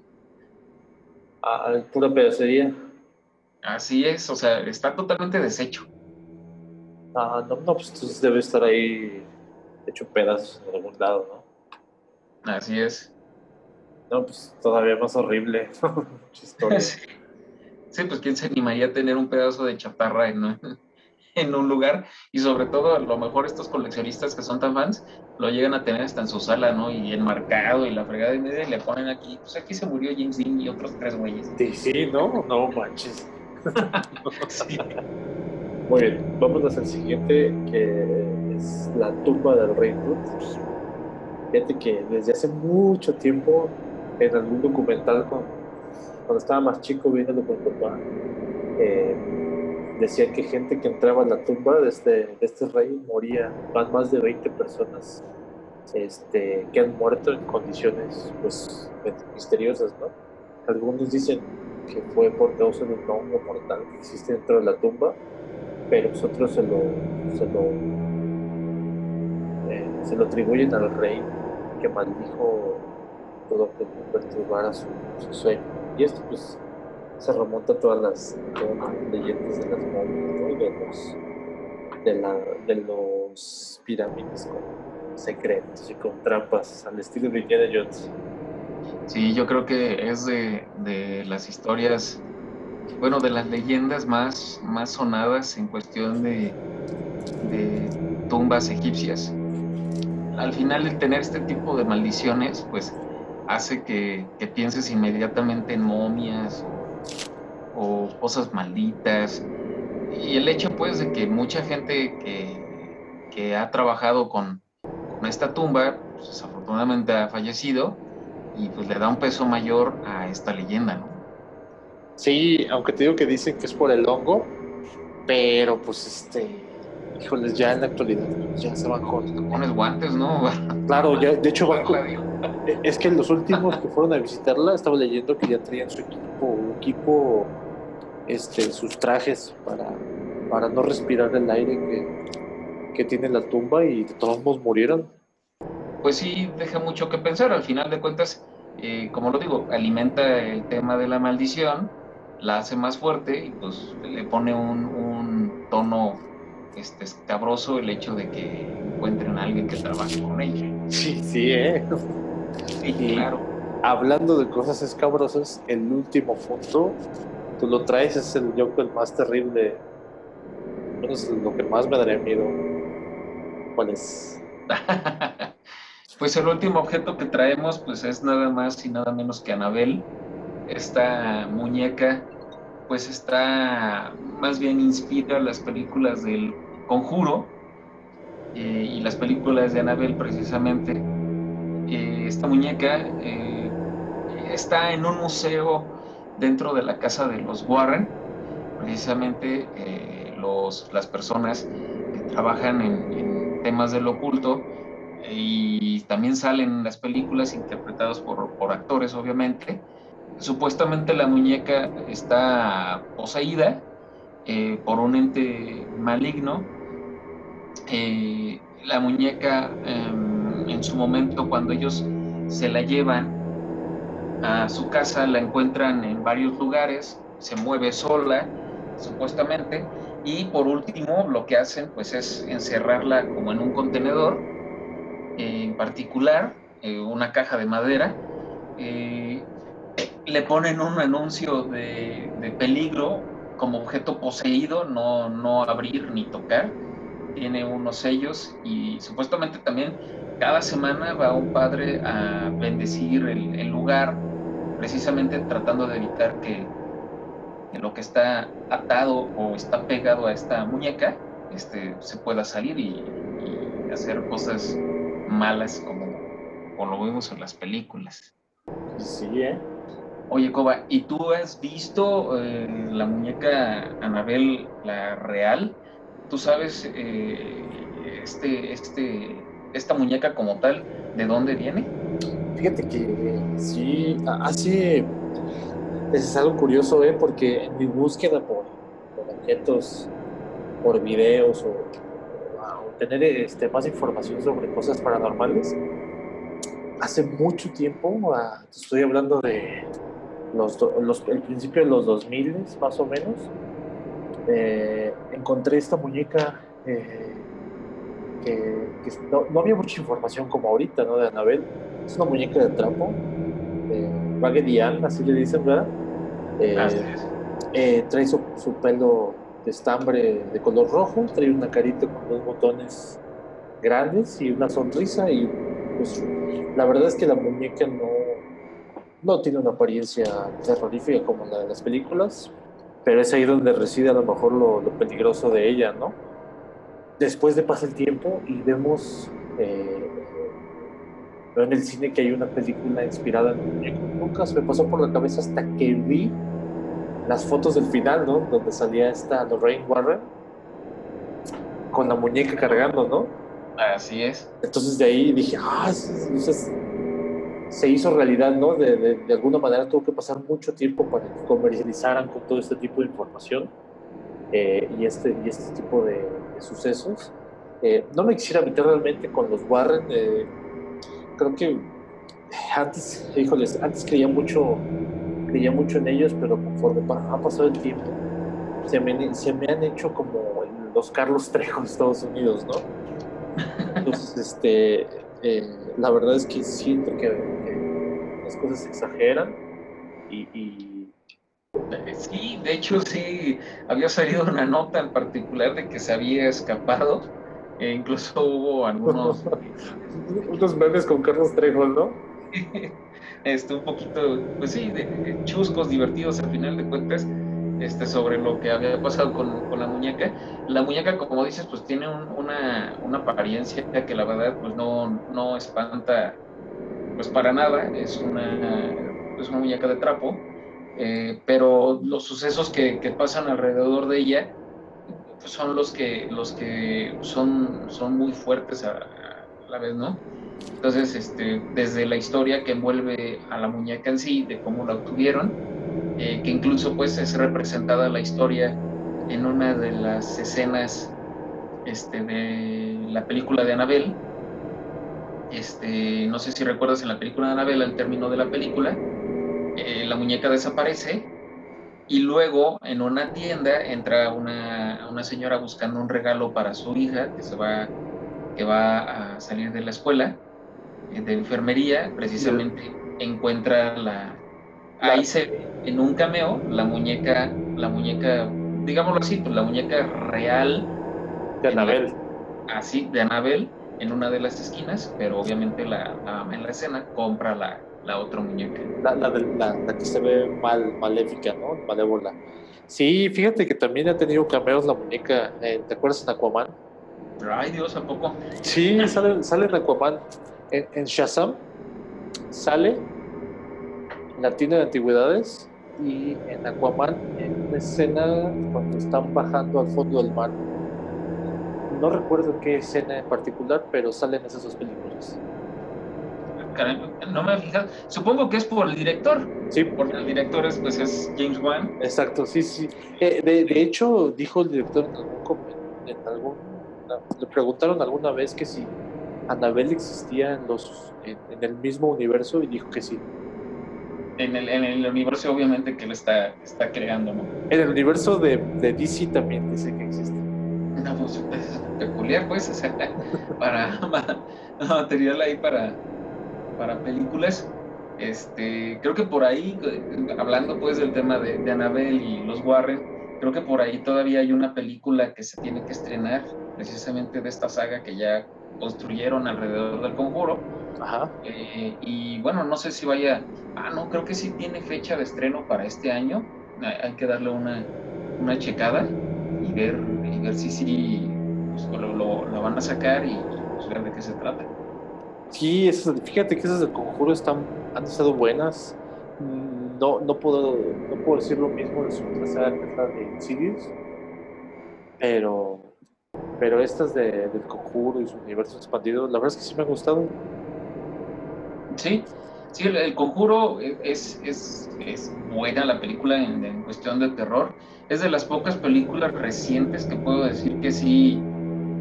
Ah, pura pedacería. Así es, o sea, está totalmente deshecho. Ah, no, no, pues entonces debe estar ahí hecho pedazos en algún lado, ¿no? Así es. No, pues todavía más horrible. Sí. Sí, pues quién se animaría a tener un pedazo de chatarra en, un- en un lugar y sobre todo a lo mejor estos coleccionistas que son tan fans lo llegan a tener hasta en su sala, ¿no? Y enmarcado y la fregada y media y le ponen aquí, pues aquí se murió James Dean y otros tres güeyes. Sí, sí, ¿no? No manches. Sí. Muy bien, vámonos al siguiente, que es la tumba del rey Tut. Fíjate que desde hace mucho tiempo, en algún documental, cuando estaba más chico viéndolo con papá, eh, decía que gente que entraba a la tumba de este, este rey moría. Van más de 20 personas este, que han muerto en condiciones pues, misteriosas, ¿no? Algunos dicen que fue por causa de un hongo mortal que existe dentro de la tumba, pero otros se lo, se lo, eh, se lo atribuyen al rey que maldijo todo que perturbara su, su sueño. Y esto pues se remonta a todas las, leyendas de las momias, ¿no? De los, de los pirámides con secretos y con trampas al estilo de Indiana Jones. Sí, yo creo que es de, de las historias, bueno, de las leyendas más, más sonadas en cuestión de, de tumbas egipcias. Al final, el tener este tipo de maldiciones, pues hace que, que pienses inmediatamente en momias o, cosas malditas. Y el hecho, pues, de que mucha gente que, que ha trabajado con, con esta tumba, pues, desafortunadamente ha fallecido y pues le da un peso mayor a esta leyenda, ¿no? Sí, aunque te digo que dicen que es por el hongo, pero pues este, híjoles, ya en la actualidad ya se van Te con... pones guantes, ¿no? Claro, ya, de hecho van con- Radio. Es que los últimos que fueron a visitarla, estaba leyendo que ya traían su equipo, un equipo, este, sus trajes para, para no respirar el aire que, que tiene la tumba y de todos modos murieron. Pues sí, deja mucho que pensar. Al final de cuentas, eh, como lo digo, alimenta el tema de la maldición, la hace más fuerte y pues le pone un, un tono este, escabroso el hecho de que encuentren a alguien que trabaje con ella. Sí, sí, eh. Sí, Y- claro. Hablando de cosas escabrosas, el último punto, tú lo traes, es el el más terrible. Es lo que más me daría miedo. ¿Cuál es? Pues el último objeto que traemos pues es nada más y nada menos que Anabel. Esta muñeca pues está más bien inspira las películas del Conjuro eh, y las películas de Anabel precisamente. Eh, esta muñeca eh, está en un museo dentro de la casa de los Warren. Precisamente los, las personas que trabajan en, en temas del oculto y también salen las películas interpretadas por, por actores, obviamente. Supuestamente la muñeca está poseída eh, por un ente maligno. Eh, la muñeca eh, en su momento cuando ellos se la llevan a su casa, la encuentran en varios lugares, se mueve sola, supuestamente, y por último lo que hacen pues es encerrarla como en un contenedor, en particular eh, una caja de madera, eh, le ponen un anuncio de, de, peligro como objeto poseído, no, no abrir ni tocar, tiene unos sellos y supuestamente también cada semana va un padre a bendecir el, lugar, precisamente tratando de evitar que, lo que está atado o está pegado a esta muñeca este, se pueda salir y, hacer cosas malas como, como, lo vemos en las películas. Sí, ¿eh? Oye, Coba, ¿y tú has visto eh, la muñeca Anabel, la real? ¿Tú sabes eh, este, este, esta muñeca como tal, de dónde viene? Fíjate que sí, hace es algo curioso, ¿eh? porque en mi búsqueda por, objetos, por videos o, tener este, más información sobre cosas paranormales, hace mucho tiempo, estoy hablando de los, los, el principio de los 2000 más o menos, eh, encontré esta muñeca eh, que, no, no, había mucha información como ahorita, ¿no? De Anabel. Es una muñeca de trapo, de Raggedy Ann, así le dicen, ¿verdad? Eh, eh, trae su, pelo de estambre de color rojo, trae una carita con dos botones grandes y una sonrisa y pues la verdad es que la muñeca no, no tiene una apariencia terrorífica como la de las películas, pero es ahí donde reside a lo mejor lo, peligroso de ella, ¿no? Después de pasar el tiempo y vemos eh, en el cine que hay una película inspirada en muñeco. Nunca se me pasó por la cabeza hasta que vi las fotos del final, ¿no? Donde salía esta Lorraine Warren con la muñeca cargando, ¿no? Así es. Entonces de ahí dije, ah, se hizo realidad, ¿no? De, de, alguna manera tuvo que pasar mucho tiempo para que comercializaran con todo este tipo de información eh, y, este, y este tipo de, sucesos. Eh, no me quisiera meter realmente con los Warren. Eh, creo que antes, híjoles, antes creía mucho, creía mucho en ellos, pero conforme ha pasado el tiempo, se me, se me han hecho como los Carlos Trejo de Estados Unidos, ¿no? Entonces, este, eh, la verdad es que siento que, las cosas se exageran y, y, Sí, de hecho sí, había salido una nota en particular de que se había escapado e incluso hubo algunos... Unos memes con Carlos Trejo, ¿no? este, un poquito, pues sí, de, chuscos, divertidos al final de cuentas, este, sobre lo que había pasado con, con la muñeca. La muñeca, como dices, pues tiene una, una, apariencia que la verdad pues no, no espanta pues para nada, es una, es una muñeca de trapo, eh, pero los sucesos que, que pasan alrededor de ella son los que, los que son, son muy fuertes a, la vez, ¿no? Entonces, este, desde la historia que envuelve a la muñeca en sí, de cómo la obtuvieron, eh, que incluso pues es representada la historia en una de las escenas este, de la película de Anabel. Este, no sé si recuerdas en la película de Anabel, al término de la película, eh, la muñeca desaparece y luego en una tienda entra una, una, señora buscando un regalo para su hija que se va, que va a salir de la escuela eh, de enfermería, precisamente encuentra la, ahí se ve en un cameo la muñeca, la muñeca, digámoslo así, pues la muñeca real de Anabel. así, de Anabel, en una de las esquinas, pero obviamente la, en la escena compra la, la otra muñeca. La, la, la, que se ve mal, maléfica, ¿no? Malévola. Sí, fíjate que también ha tenido cameos la muñeca. Eh, ¿Te acuerdas en Aquaman? Ay, Dios, ¿a poco? Sí, sale, sale en Aquaman. En, Shazam sale la tienda de antigüedades y en Aquaman en una escena cuando están bajando al fondo del mar. No recuerdo qué escena en particular, pero salen esas dos películas no me he fijado. Supongo que es por el director. Sí. Porque el director es, pues, es James Wan. Exacto, sí, sí. Eh, de, de, hecho, dijo el director en algún, en algún le preguntaron alguna vez que si Annabelle existía en, los, en, el mismo universo y dijo que sí. En el, en el universo obviamente que él está, está creando, ¿no? En el universo de, de DC también dice que existe. No, pues es peculiar, pues, o sea, para, material ahí para, para películas. Este, creo que por ahí, hablando pues del tema de, de Annabelle y los Warren, creo que por ahí todavía hay una película que se tiene que estrenar, precisamente de esta saga que ya construyeron alrededor del conjuro. Ajá. Eh, y bueno, no sé si vaya. Ah, no, creo que sí tiene fecha de estreno para este año. Hay que darle una, una checada y ver, y ver si sí pues, lo, lo, van a sacar y pues, ver de qué se trata. Sí, fíjate que esas del conjuro están, han estado buenas. No, no, puedo, no puedo decir lo mismo de su tercera de Insidious, pero, pero estas de, del conjuro y su universo expandido, la verdad es que sí me han gustado. Sí, sí, el, conjuro es, es, es, buena la película en, cuestión de terror. Es de las pocas películas recientes que puedo decir que sí,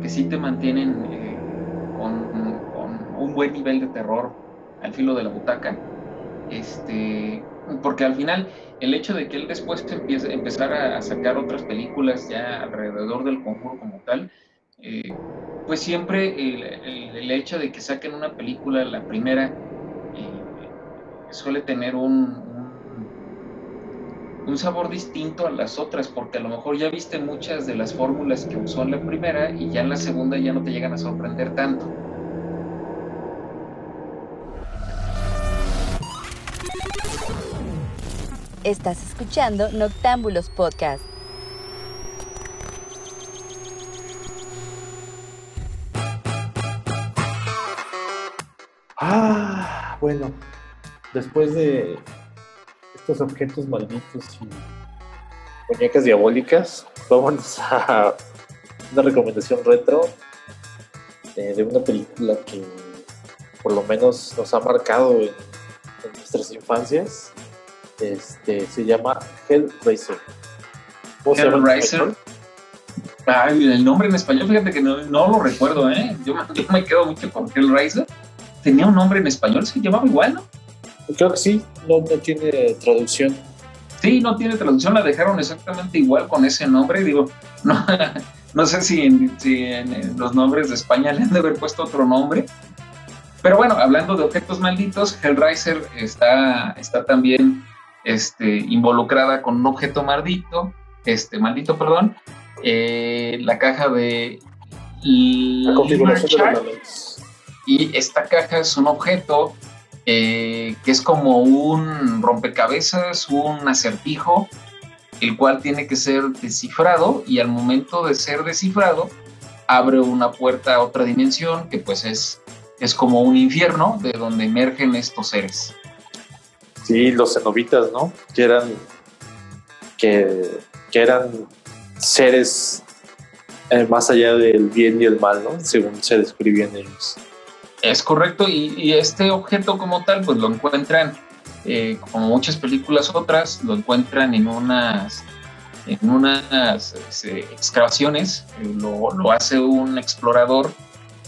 que sí te mantienen eh, con, un buen nivel de terror al filo de la butaca. Este, porque al final el hecho de que él después empiece, empezara a sacar otras películas ya alrededor del conjuro como tal, eh, pues siempre el, hecho de que saquen una película, la primera, eh, suele tener un, un, sabor distinto a las otras, porque a lo mejor ya viste muchas de las fórmulas que usó en la primera y ya en la segunda ya no te llegan a sorprender tanto. Estás escuchando Noctámbulos Podcast. Ah, bueno, después de estos objetos malditos y muñecas diabólicas, vamos a una recomendación retro eh, de una película que por lo menos nos ha marcado en nuestras infancias este, se llama Hellraiser. Hellraiser. Ay, el nombre en español, fíjate que no, lo recuerdo, ¿eh? Yo, me quedo mucho con Hellraiser. Tenía un nombre en español, se llamaba igual, ¿no? Creo que sí, no, tiene traducción. Sí, no tiene traducción, la dejaron exactamente igual con ese nombre. Digo, no, no sé si, en, si en los nombres de España le han de haber puesto otro nombre. Pero bueno, hablando de objetos malditos, Hellraiser está, está también este, involucrada con un objeto maldito, este, maldito, perdón, eh, la caja de la configuración de y esta caja es un objeto eh, que es como un rompecabezas, un acertijo, el cual tiene que ser descifrado y al momento de ser descifrado abre una puerta a otra dimensión que pues es, es como un infierno de donde emergen estos seres. Sí, los cenobitas, ¿no? Que eran, que, eran seres eh, más allá del bien y el mal, ¿no? Según se describían ellos. Es correcto, y, este objeto como tal, pues lo encuentran, eh, como muchas películas otras, lo encuentran en unas, en unas este, excavaciones, lo, lo, hace un explorador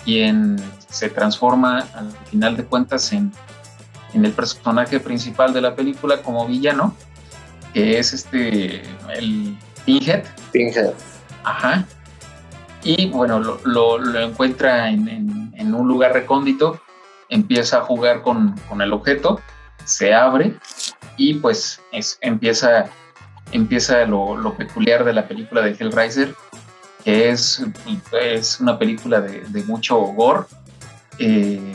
quien se transforma al final de cuentas en, en el personaje principal de la película como villano, que es este, el Pinhead. Pinhead. Ajá. Y bueno, lo, encuentra en, un lugar recóndito, empieza a jugar con, el objeto, se abre y pues es, empieza, empieza lo, peculiar de la película de Hellraiser, que es, es una película de, mucho gore. Eh,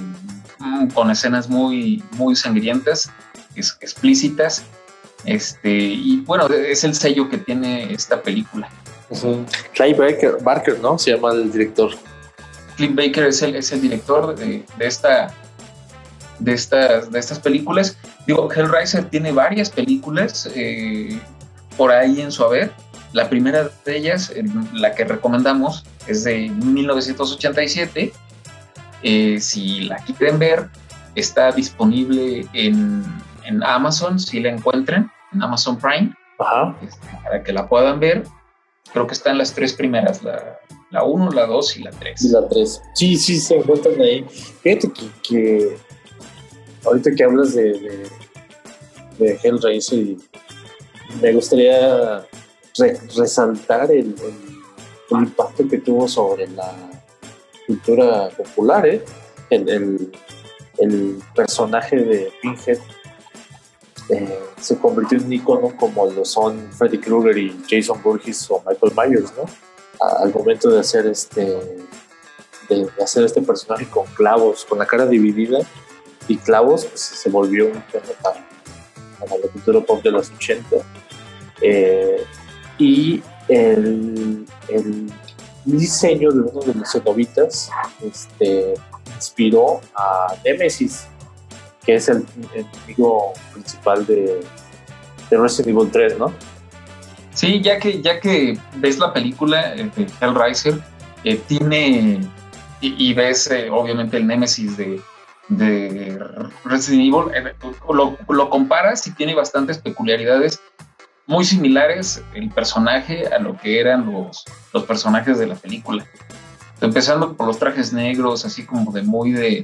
Mm, con escenas muy, muy sangrientas, explícitas. Este, y bueno, es el sello que tiene esta película. Clay Barker, ¿no? Se llama el director. Clint Baker es el, es el director de, esta, de, estas, de estas películas. Digo, Hellraiser tiene varias películas eh, por ahí en su haber. La primera de ellas, la que recomendamos, es de 1987 eh, si la quieren ver, está disponible en, Amazon, si la encuentran, en Amazon Prime, este, para que la puedan ver. Creo que están las tres primeras, la, la 1, la 2 y la 3. Y la 3. Sí, sí, se encuentran ahí. Fíjate que, ahorita que hablas de, de, Hellraiser, y me gustaría re- resaltar el, impacto que tuvo sobre la cultura popular, ¿eh? El, el- personaje de Pinhead eh, se convirtió en un icono como lo son Freddy Krueger y Jason Voorhees o Michael Myers, ¿no? Al momento de hacer este de, hacer este personaje con clavos, con la cara dividida y clavos, pues se volvió un icono para, para la pop de los 80. Eh, y el, el diseño de uno de los cenobitas este, inspiró a Nemesis, que es el, el enemigo principal de, de Resident Evil 3, ¿no? Sí, ya que, ya que ves la película eh, de Hellraiser, eh, tiene y, y ves eh, obviamente el Némesis de, de Resident Evil, lo, lo comparas y tiene bastantes peculiaridades muy similares el personaje a lo que eran los, los personajes de la película. Empezando por los trajes negros, así como de muy de,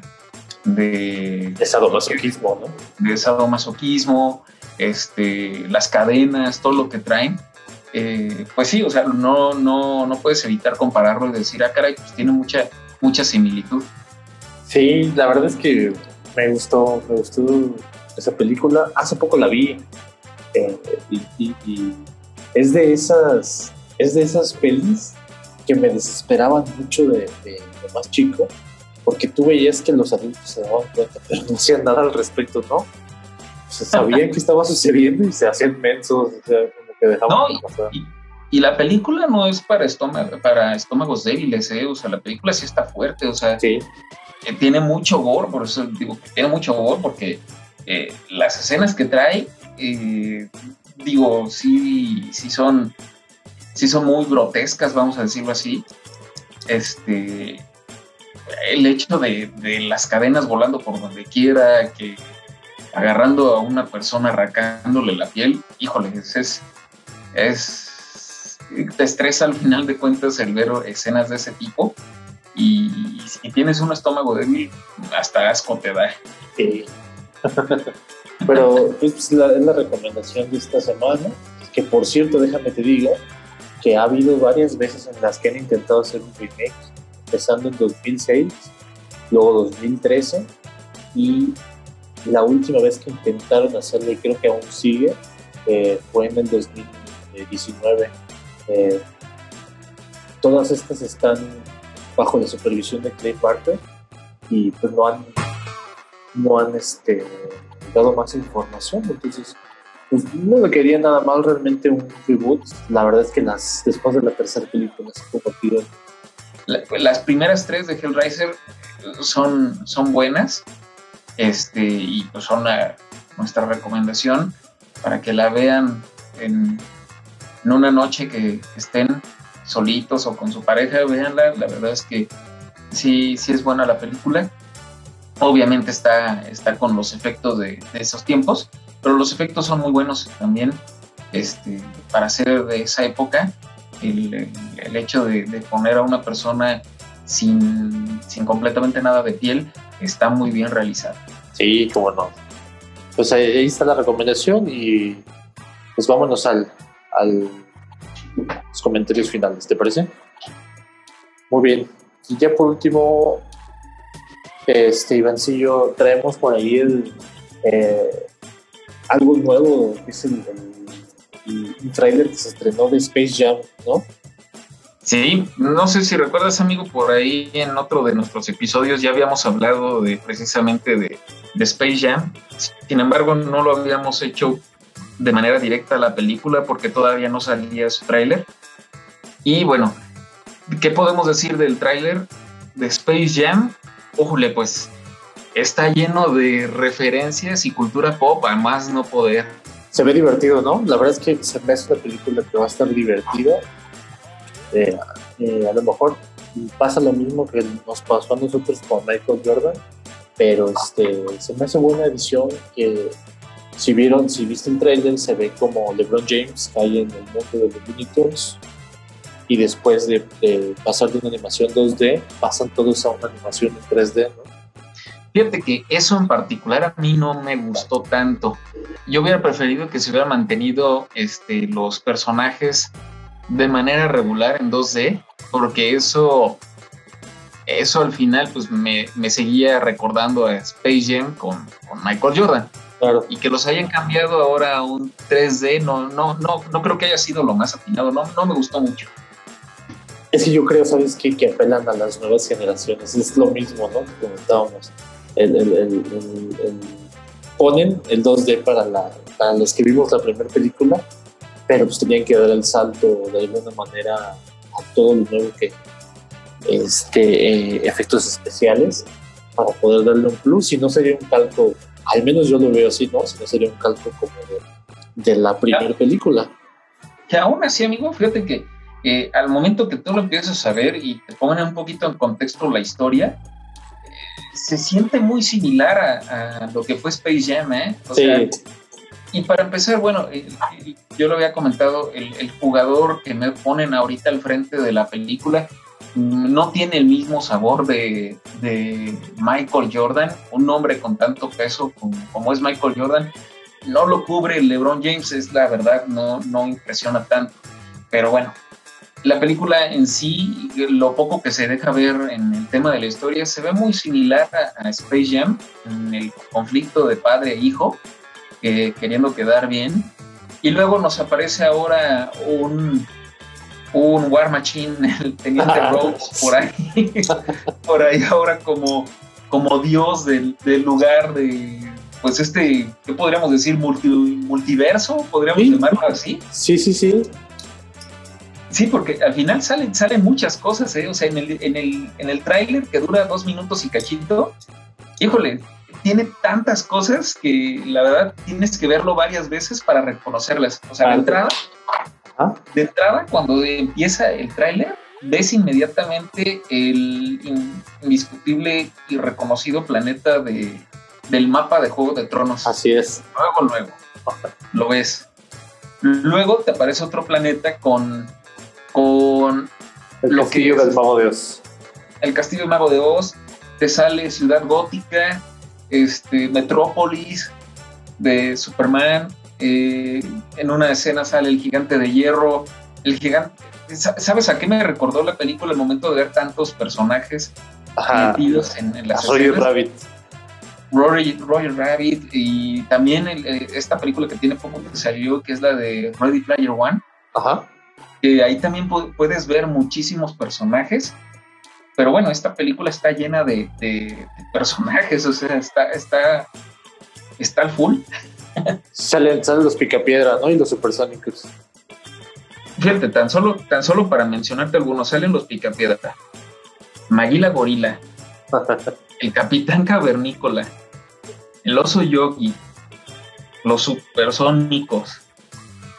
de, De sadomasoquismo, ¿no? de sadomasoquismo, este, las cadenas, todo lo que traen. Eh, pues sí, o sea, no, no, no puedes evitar compararlo y decir, ah, caray, pues tiene mucha, mucha similitud. Sí, la verdad es que me gustó, me gustó esa película. Hace poco la vi eh, y, es de esas, es de esas pelis que me desesperaban mucho de, de- más chico, porque tú veías que los adultos se daban cuenta, pero no hacían nada al respecto, ¿no? O sabían que estaba sucediendo y se hacían mensos, o sea, que dejaban No. Y, y la película no es para, estómago, para estómagos débiles, ¿eh? O sea, la película sí está fuerte, o sea, Sí, eh, tiene mucho gore, por eso digo que tiene mucho gore, porque eh, las escenas que trae, eh, digo, sí, sí son, sí son muy grotescas, vamos a decirlo así. Este, el hecho de, de las cadenas volando por donde quiera, que agarrando a una persona, arrancándole la piel, híjole, es, es, te estresa al final de cuentas el ver escenas de ese tipo y si tienes un estómago débil, hasta asco te da. Sí. Pero pues, la, es la recomendación de esta semana, que por cierto, déjame te digo, que ha habido varias veces en las que han intentado hacer un remake, empezando en 2006, luego 2013, y la última vez que intentaron hacerlo, y creo que aún sigue, eh, fue en el 2019. Eh, todas estas están bajo la supervisión de Clay Barker y pues no han no han este, dado más información. Entonces, pues, no me quería nada mal realmente un reboot. La verdad es que las, después de la tercera película se La- las primeras tres de Hellraiser son, son buenas este, y pues son nuestra recomendación para que la vean en, en una noche que estén solitos o con su pareja, véanla. La verdad es que sí, sí es buena la película. Obviamente está, está con los efectos de, de esos tiempos, pero los efectos son muy buenos también este, para ser de esa época. El- el hecho de, de poner a una persona sin, sin completamente nada de piel está muy bien realizado. Sí, cómo no. Pues ahí, ahí está la recomendación y pues vámonos al, al los comentarios finales, ¿te parece? Muy bien. Y ya por último, este Ivancillo, traemos por ahí el, eh, algo nuevo, es el, tráiler que se estrenó de Space Jam, ¿no? Sí, no sé si recuerdas, amigo, por ahí en otro de nuestros episodios ya habíamos hablado de precisamente de Space Jam. Sin embargo, no lo habíamos hecho de manera directa a la película porque todavía no salía su tráiler. Y bueno, ¿qué podemos decir del tráiler de Space Jam? Ujule, pues está lleno de referencias y cultura pop, a más no poder. Se ve divertido, ¿no? La verdad es que se hace una película que va a estar divertida. Eh, eh, a lo mejor pasa lo mismo que nos pasó a nosotros con Michael Jordan, pero este, se me hace buena edición que si vieron, si viste el trailer, se ve como LeBron James cae en el mundo de los Looney Tunes y después de, pasar de una animación 2D, pasan todos a una animación en 3D, ¿no? Fíjate que eso en particular a mí no me gustó tanto. Yo hubiera preferido que se hubieran mantenido este, los personajes de manera regular en 2D, porque eso, eso al final pues me, me seguía recordando a Space Jam con Michael Jordan. Y que los hayan cambiado ahora a un 3D, no, no, no, no creo que haya sido lo más afinado, no, no me gustó mucho. Es que yo creo, ¿sabes qué? Que apelan a las nuevas generaciones. Es lo mismo, ¿no? Que comentábamos. El, ponen el 2D para, la, para los que vimos la primera película, pero pues tenían que dar el salto de alguna manera a todo lo nuevo que este eh, efectos especiales para poder darle un plus. Si no sería un calco, al menos yo lo veo así, ¿no? Si no sería un calco como de, de la primera película. Que aún así, amigo, fíjate que eh, al momento que tú lo empiezas a ver y te ponen un poquito en contexto la historia, eh, se siente muy similar a, a lo que fue Space Jam, ¿eh? O Sí, sea, y para empezar, bueno, eh, eh, yo lo había comentado, el, el jugador que me ponen ahorita al frente de la película no tiene el mismo sabor de, de Michael Jordan, un hombre con tanto peso como, es Michael Jordan, no lo cubre LeBron James, es la verdad, no, no impresiona tanto. Pero bueno, la película en sí, lo poco que se deja ver en el tema de la historia, se ve muy similar a, a Space Jam, en el conflicto de padre e hijo, eh, queriendo quedar bien. Y luego nos aparece ahora un, un War Machine, el Teniente Rhodes, por ahí, por ahí ahora como, como dios del, del lugar de, pues este, ¿qué podríamos decir? Multi- multiverso, podríamos Sí. llamarlo así. sí, sí, sí. Sí, porque al final salen, salen muchas cosas, ¿eh? O sea, en el, en el, en el tráiler que dura dos minutos y cachito, híjole, tiene tantas cosas que la verdad tienes que verlo varias veces para reconocerlas. O sea, Ah, entrada, Ajá. de entrada, cuando empieza el tráiler, ves inmediatamente el in- indiscutible y reconocido planeta de, del mapa de Juego de Tronos. Así es. Luego, luego, lo ves. Luego te aparece otro planeta con, con El Lo castillo que es- del mago de Oz. el Castillo del Mago de Oz, te sale Ciudad Gótica, este, Metrópolis de Superman, eh, en una escena sale el gigante de hierro, el gigante... Sa- ¿Sabes a qué me recordó la película el momento de ver tantos personajes Ajá. metidos en, en las Roger escenas? Rabbit. Rory, Roger Rabbit y también el- eh, esta película que tiene poco que salió, que es la de Ready Player One, Ajá. que ahí también pu- puedes ver muchísimos personajes. Pero bueno, esta película está llena de, de- de personajes, o sea, está, está, está al full. Salen, salen los picapiedra, ¿no? Y los supersónicos. Fíjate, tan solo, tan solo para mencionarte algunos, salen los Picapiedra, Maguila Gorila, el Capitán Cavernícola, el Oso Yogi, los Supersónicos,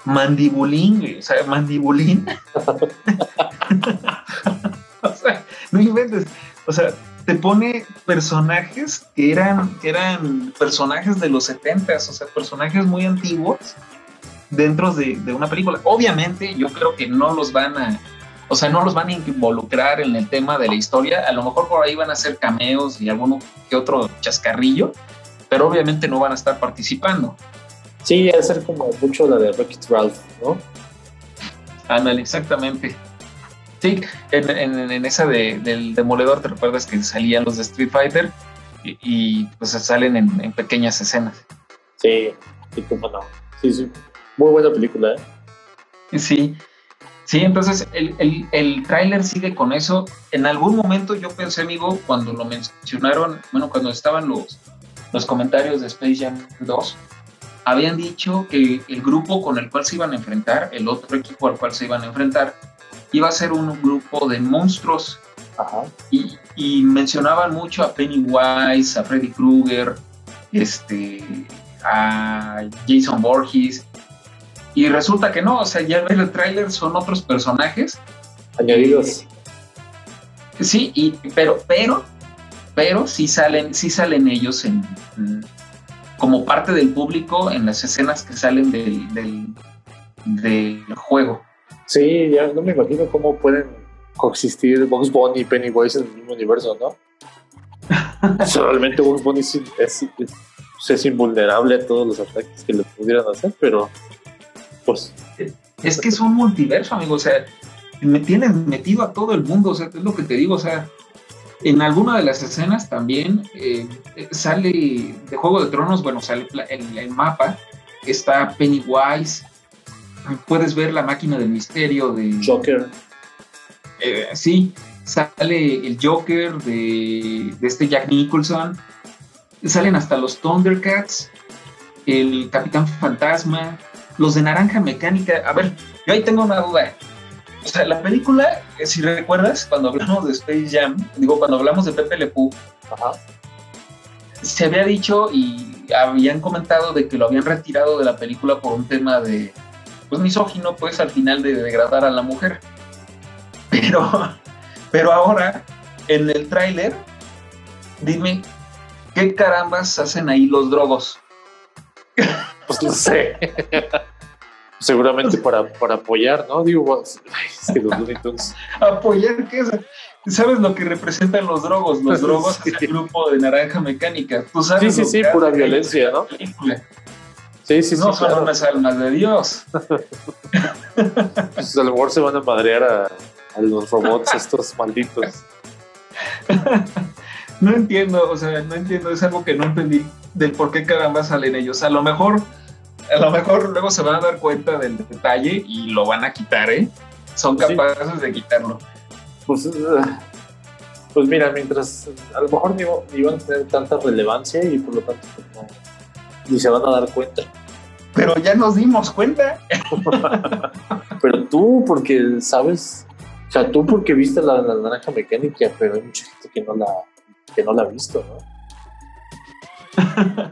Mandibulín, o sea, Mandibulín. o sea, no inventes, o sea, te pone personajes que eran, que eran personajes de los 70 o sea, personajes muy antiguos dentro de, de una película. Obviamente, yo creo que no los van a, o sea, no los van a involucrar en el tema de la historia. A lo mejor por ahí van a hacer cameos y alguno que otro chascarrillo, pero obviamente no van a estar participando. Sí, debe ser como mucho la de Wreck-It Ralph, ¿no? Ándale, exactamente. Sí, en, en- en esa de, del demoledor, ¿te recuerdas que salían los de Street Fighter? Y, y, pues salen en, en pequeñas escenas. Sí, sí, cómo no. Sí, sí. Muy buena película, ¿eh? Sí, sí, entonces el, el, el tráiler sigue con eso. En algún momento yo pensé, amigo, cuando lo mencionaron, bueno, cuando estaban los, los comentarios de Space Jam 2, habían dicho que el grupo con el cual se iban a enfrentar, el otro equipo al cual se iban a enfrentar, iba a ser un grupo de monstruos Ajá. y, y mencionaban mucho a Pennywise, a Freddy Krueger, este, a Jason Voorhees. Y resulta que no, o sea, ya ver el tráiler son otros personajes. Añadidos. Sí, y, pero, pero, pero sí salen, sí salen ellos en, en- como parte del público en las escenas que salen del, del, del juego. Sí, ya no me imagino cómo pueden coexistir Bugs Bunny y Pennywise en el mismo universo, ¿no? Realmente Bugs Bunny es, es- es invulnerable a todos los ataques que le pudieran hacer, pero pues Es que es un multiverso, amigo. O sea, me tienes metido a todo el mundo. O sea, es lo que te digo. O sea, en alguna de las escenas también eh, sale de Juego de Tronos, bueno, sale el, el mapa, está Pennywise. Puedes ver la máquina del misterio de. Joker, Eh, sí, sale el Joker de, de este Jack Nicholson. Salen hasta los Thundercats, el Capitán Fantasma, los de Naranja Mecánica. A ver, yo ahí tengo una duda. O sea, la película, eh, si recuerdas, cuando hablamos de Space Jam, digo, cuando hablamos de Pepe Le Pew, ajá. se había dicho y habían comentado de que lo habían retirado de la película por un tema de, pues misógino, pues al final de degradar a la mujer. Pero, pero ahora, en el tráiler, dime, ¿qué carambas hacen ahí los drogos? Pues no sé. Seguramente para, para apoyar, ¿no? Digo, ay, es que los Looney Tunes. ¿Apoyar qué es? ¿Sabes lo que representan los drogos? Los drogos Sí. es el grupo de Naranja Mecánica. ¿Tú sabes Sí, sí, sí, pura violencia, ¿no? película? Sí, sí, sí. no son claro. unas almas de Dios. Pues a lo mejor se van a madrear a, a los robots estos malditos. No entiendo, o sea, no entiendo, es algo que no entendí del por qué caramba salen ellos. A lo mejor, a lo mejor luego se van a dar cuenta del detalle y lo van a quitar, ¿eh? Son Sí. capaces de quitarlo. Pues, ah, pues mira, mientras a lo mejor ni, ni van a tener tanta relevancia y por lo tanto pues, no, ni se van a dar cuenta. Pero ya nos dimos cuenta. Pero tú, porque sabes, o sea, tú porque viste la, la naranja mecánica, pero hay mucha gente que no la, que no la ha visto, ¿no?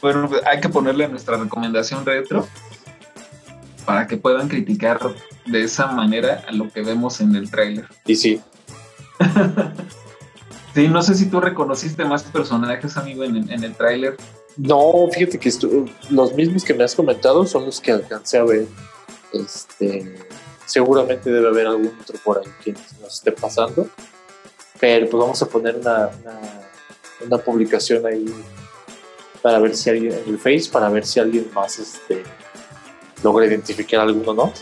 Bueno, pues, hay que ponerle nuestra recomendación retro para que puedan criticar de esa manera a lo que vemos en el tráiler. Y sí, Sí, no sé si tú reconociste más personajes, amigo, en, en el tráiler. No, fíjate que los mismos que me has comentado son los que alcancé a ver. Este, seguramente debe haber algún otro por ahí que nos esté pasando. Pero pues vamos a poner una, una, una publicación ahí para ver si alguien en el Face, para ver si alguien más este, logra identificar alguno, ¿no?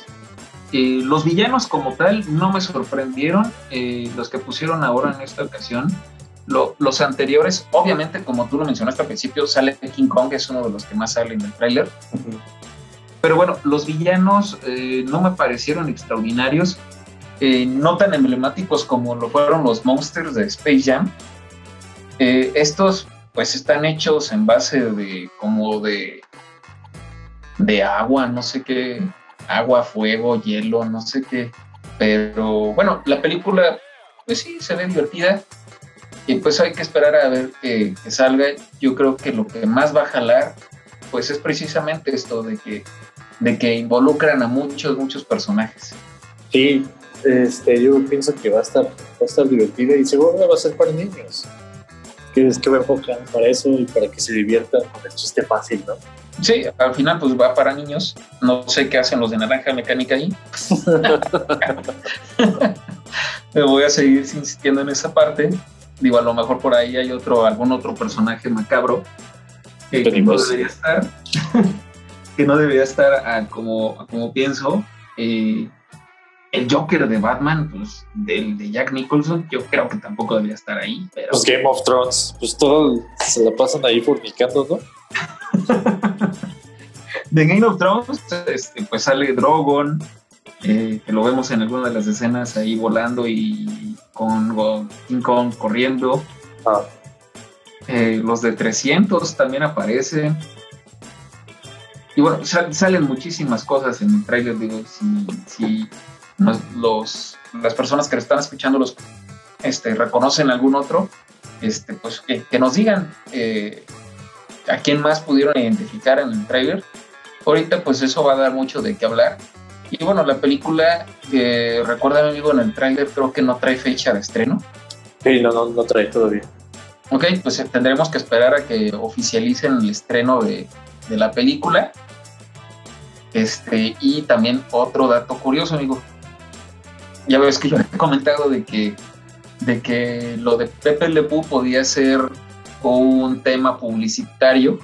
Eh, los villanos como tal no me sorprendieron, eh, los que pusieron ahora en esta ocasión. Lo- los anteriores, obviamente, como tú lo mencionaste al principio, sale King Kong, es uno de los que más sale en el tráiler. Pero bueno, los villanos eh, no me parecieron extraordinarios, eh, no tan emblemáticos como lo fueron los monsters de Space Jam. Eh, estos pues están hechos en base de como de de agua, no sé qué, agua, fuego, hielo, no sé qué. Pero bueno, la película pues sí se ve divertida y pues hay que esperar a ver que, que salga. Yo creo que lo que más va a jalar pues es precisamente esto de que de que involucran a muchos, muchos personajes. Sí, este, yo pienso que va a estar, va a estar divertida y seguro va a ser para niños. Que es que va enfocado para eso y para que se diviertan con el chiste fácil, ¿no? Sí, al final pues va para niños. No sé qué hacen los de Naranja Mecánica ahí. Me voy a seguir insistiendo en esa parte. Digo, a lo mejor por ahí hay otro, algún otro personaje macabro que, que no debería estar. que no debería estar a como, a como pienso. Eh, el Joker de Batman, pues del de Jack Nicholson, yo creo que tampoco debería estar ahí. Pero Pues Game of Thrones, pues todo se la pasan ahí fornicando, ¿no? de Game of Thrones, este, pues sale Drogon, eh, que lo vemos en alguna de las escenas ahí volando y con King Kong corriendo. Ah, Eh, los de 300 también aparecen. Y bueno, sal- salen muchísimas cosas en el trailer. Digo, si, los, las personas que están escuchando los, este, reconocen algún otro, este, pues que, que nos digan eh, a quién más pudieron identificar en el trailer. Ahorita, pues eso va a dar mucho de qué hablar. Y bueno, la película, que recuerda amigo, en el trailer creo que no trae fecha de estreno. sí, no, no, no trae todavía. Ok, pues eh, tendremos que esperar a que oficialicen el estreno de, de la película. Este, y también otro dato curioso, amigo. Ya ves que yo he comentado de que, de que lo de Pepe Le Pew podía ser un tema publicitario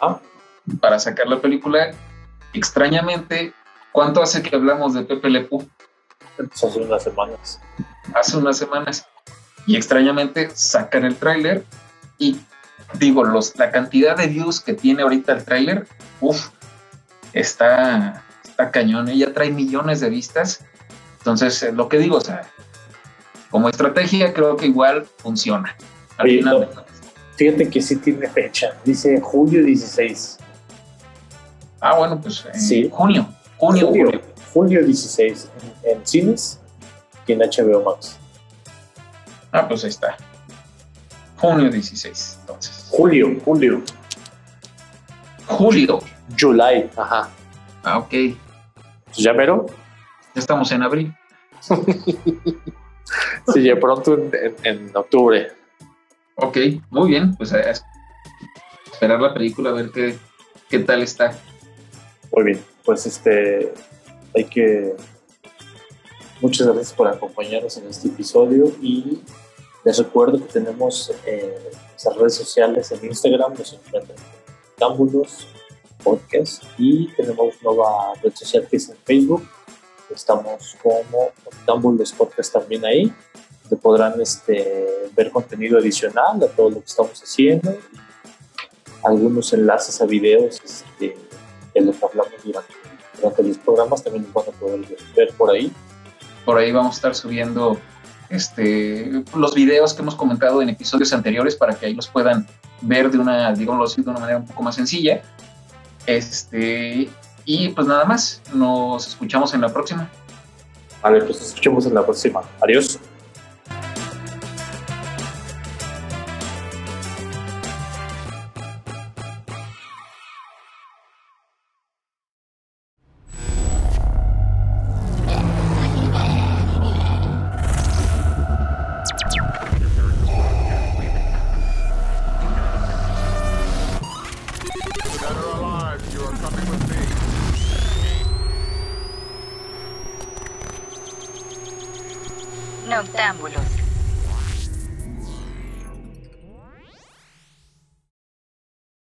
Ajá. para sacar la película. Extrañamente, ¿cuánto hace que hablamos de Pepe Le Pew? Entonces, hace unas semanas. Hace unas semanas. Y extrañamente sacan el tráiler y digo, los, la cantidad de views que tiene ahorita el tráiler, uff, está, está cañón, ella trae millones de vistas. Entonces, eh, lo que digo, o sea, como estrategia creo que igual funciona. Al Oye, final no. Fíjate que sí tiene fecha. Dice julio 16. Ah, bueno, pues en Sí. junio, junio, Julio, julio. julio 16 en, en cines y en HBO Max. Ah, pues ahí está. Junio 16, entonces. Julio, julio. Julio. July. Ajá. Ah, ok. Pues ya mero. Ya estamos en abril. Sí, ya pronto en, en- en octubre. Ok, muy bien. Pues a, a esperar la película, a ver qué, qué tal está. Muy bien. Pues este. Hay que. Muchas gracias por acompañarnos en este episodio y les recuerdo que tenemos eh, nuestras redes sociales en Instagram, nos encuentran como Octámbulos Podcast y tenemos nueva red social que es en Facebook. Estamos como Octámbulos Podcast también ahí, donde podrán este, ver contenido adicional a todo lo que estamos haciendo algunos enlaces a videos este, de lo que hablamos durante, durante los programas también los van a poder ver por ahí. Por ahí vamos a estar subiendo este, los videos que hemos comentado en episodios anteriores para que ahí los puedan ver de una, digámoslo así, de una manera un poco más sencilla. Este, y pues nada más, nos escuchamos en la próxima. Vale, pues nos escuchamos en la próxima. Adiós.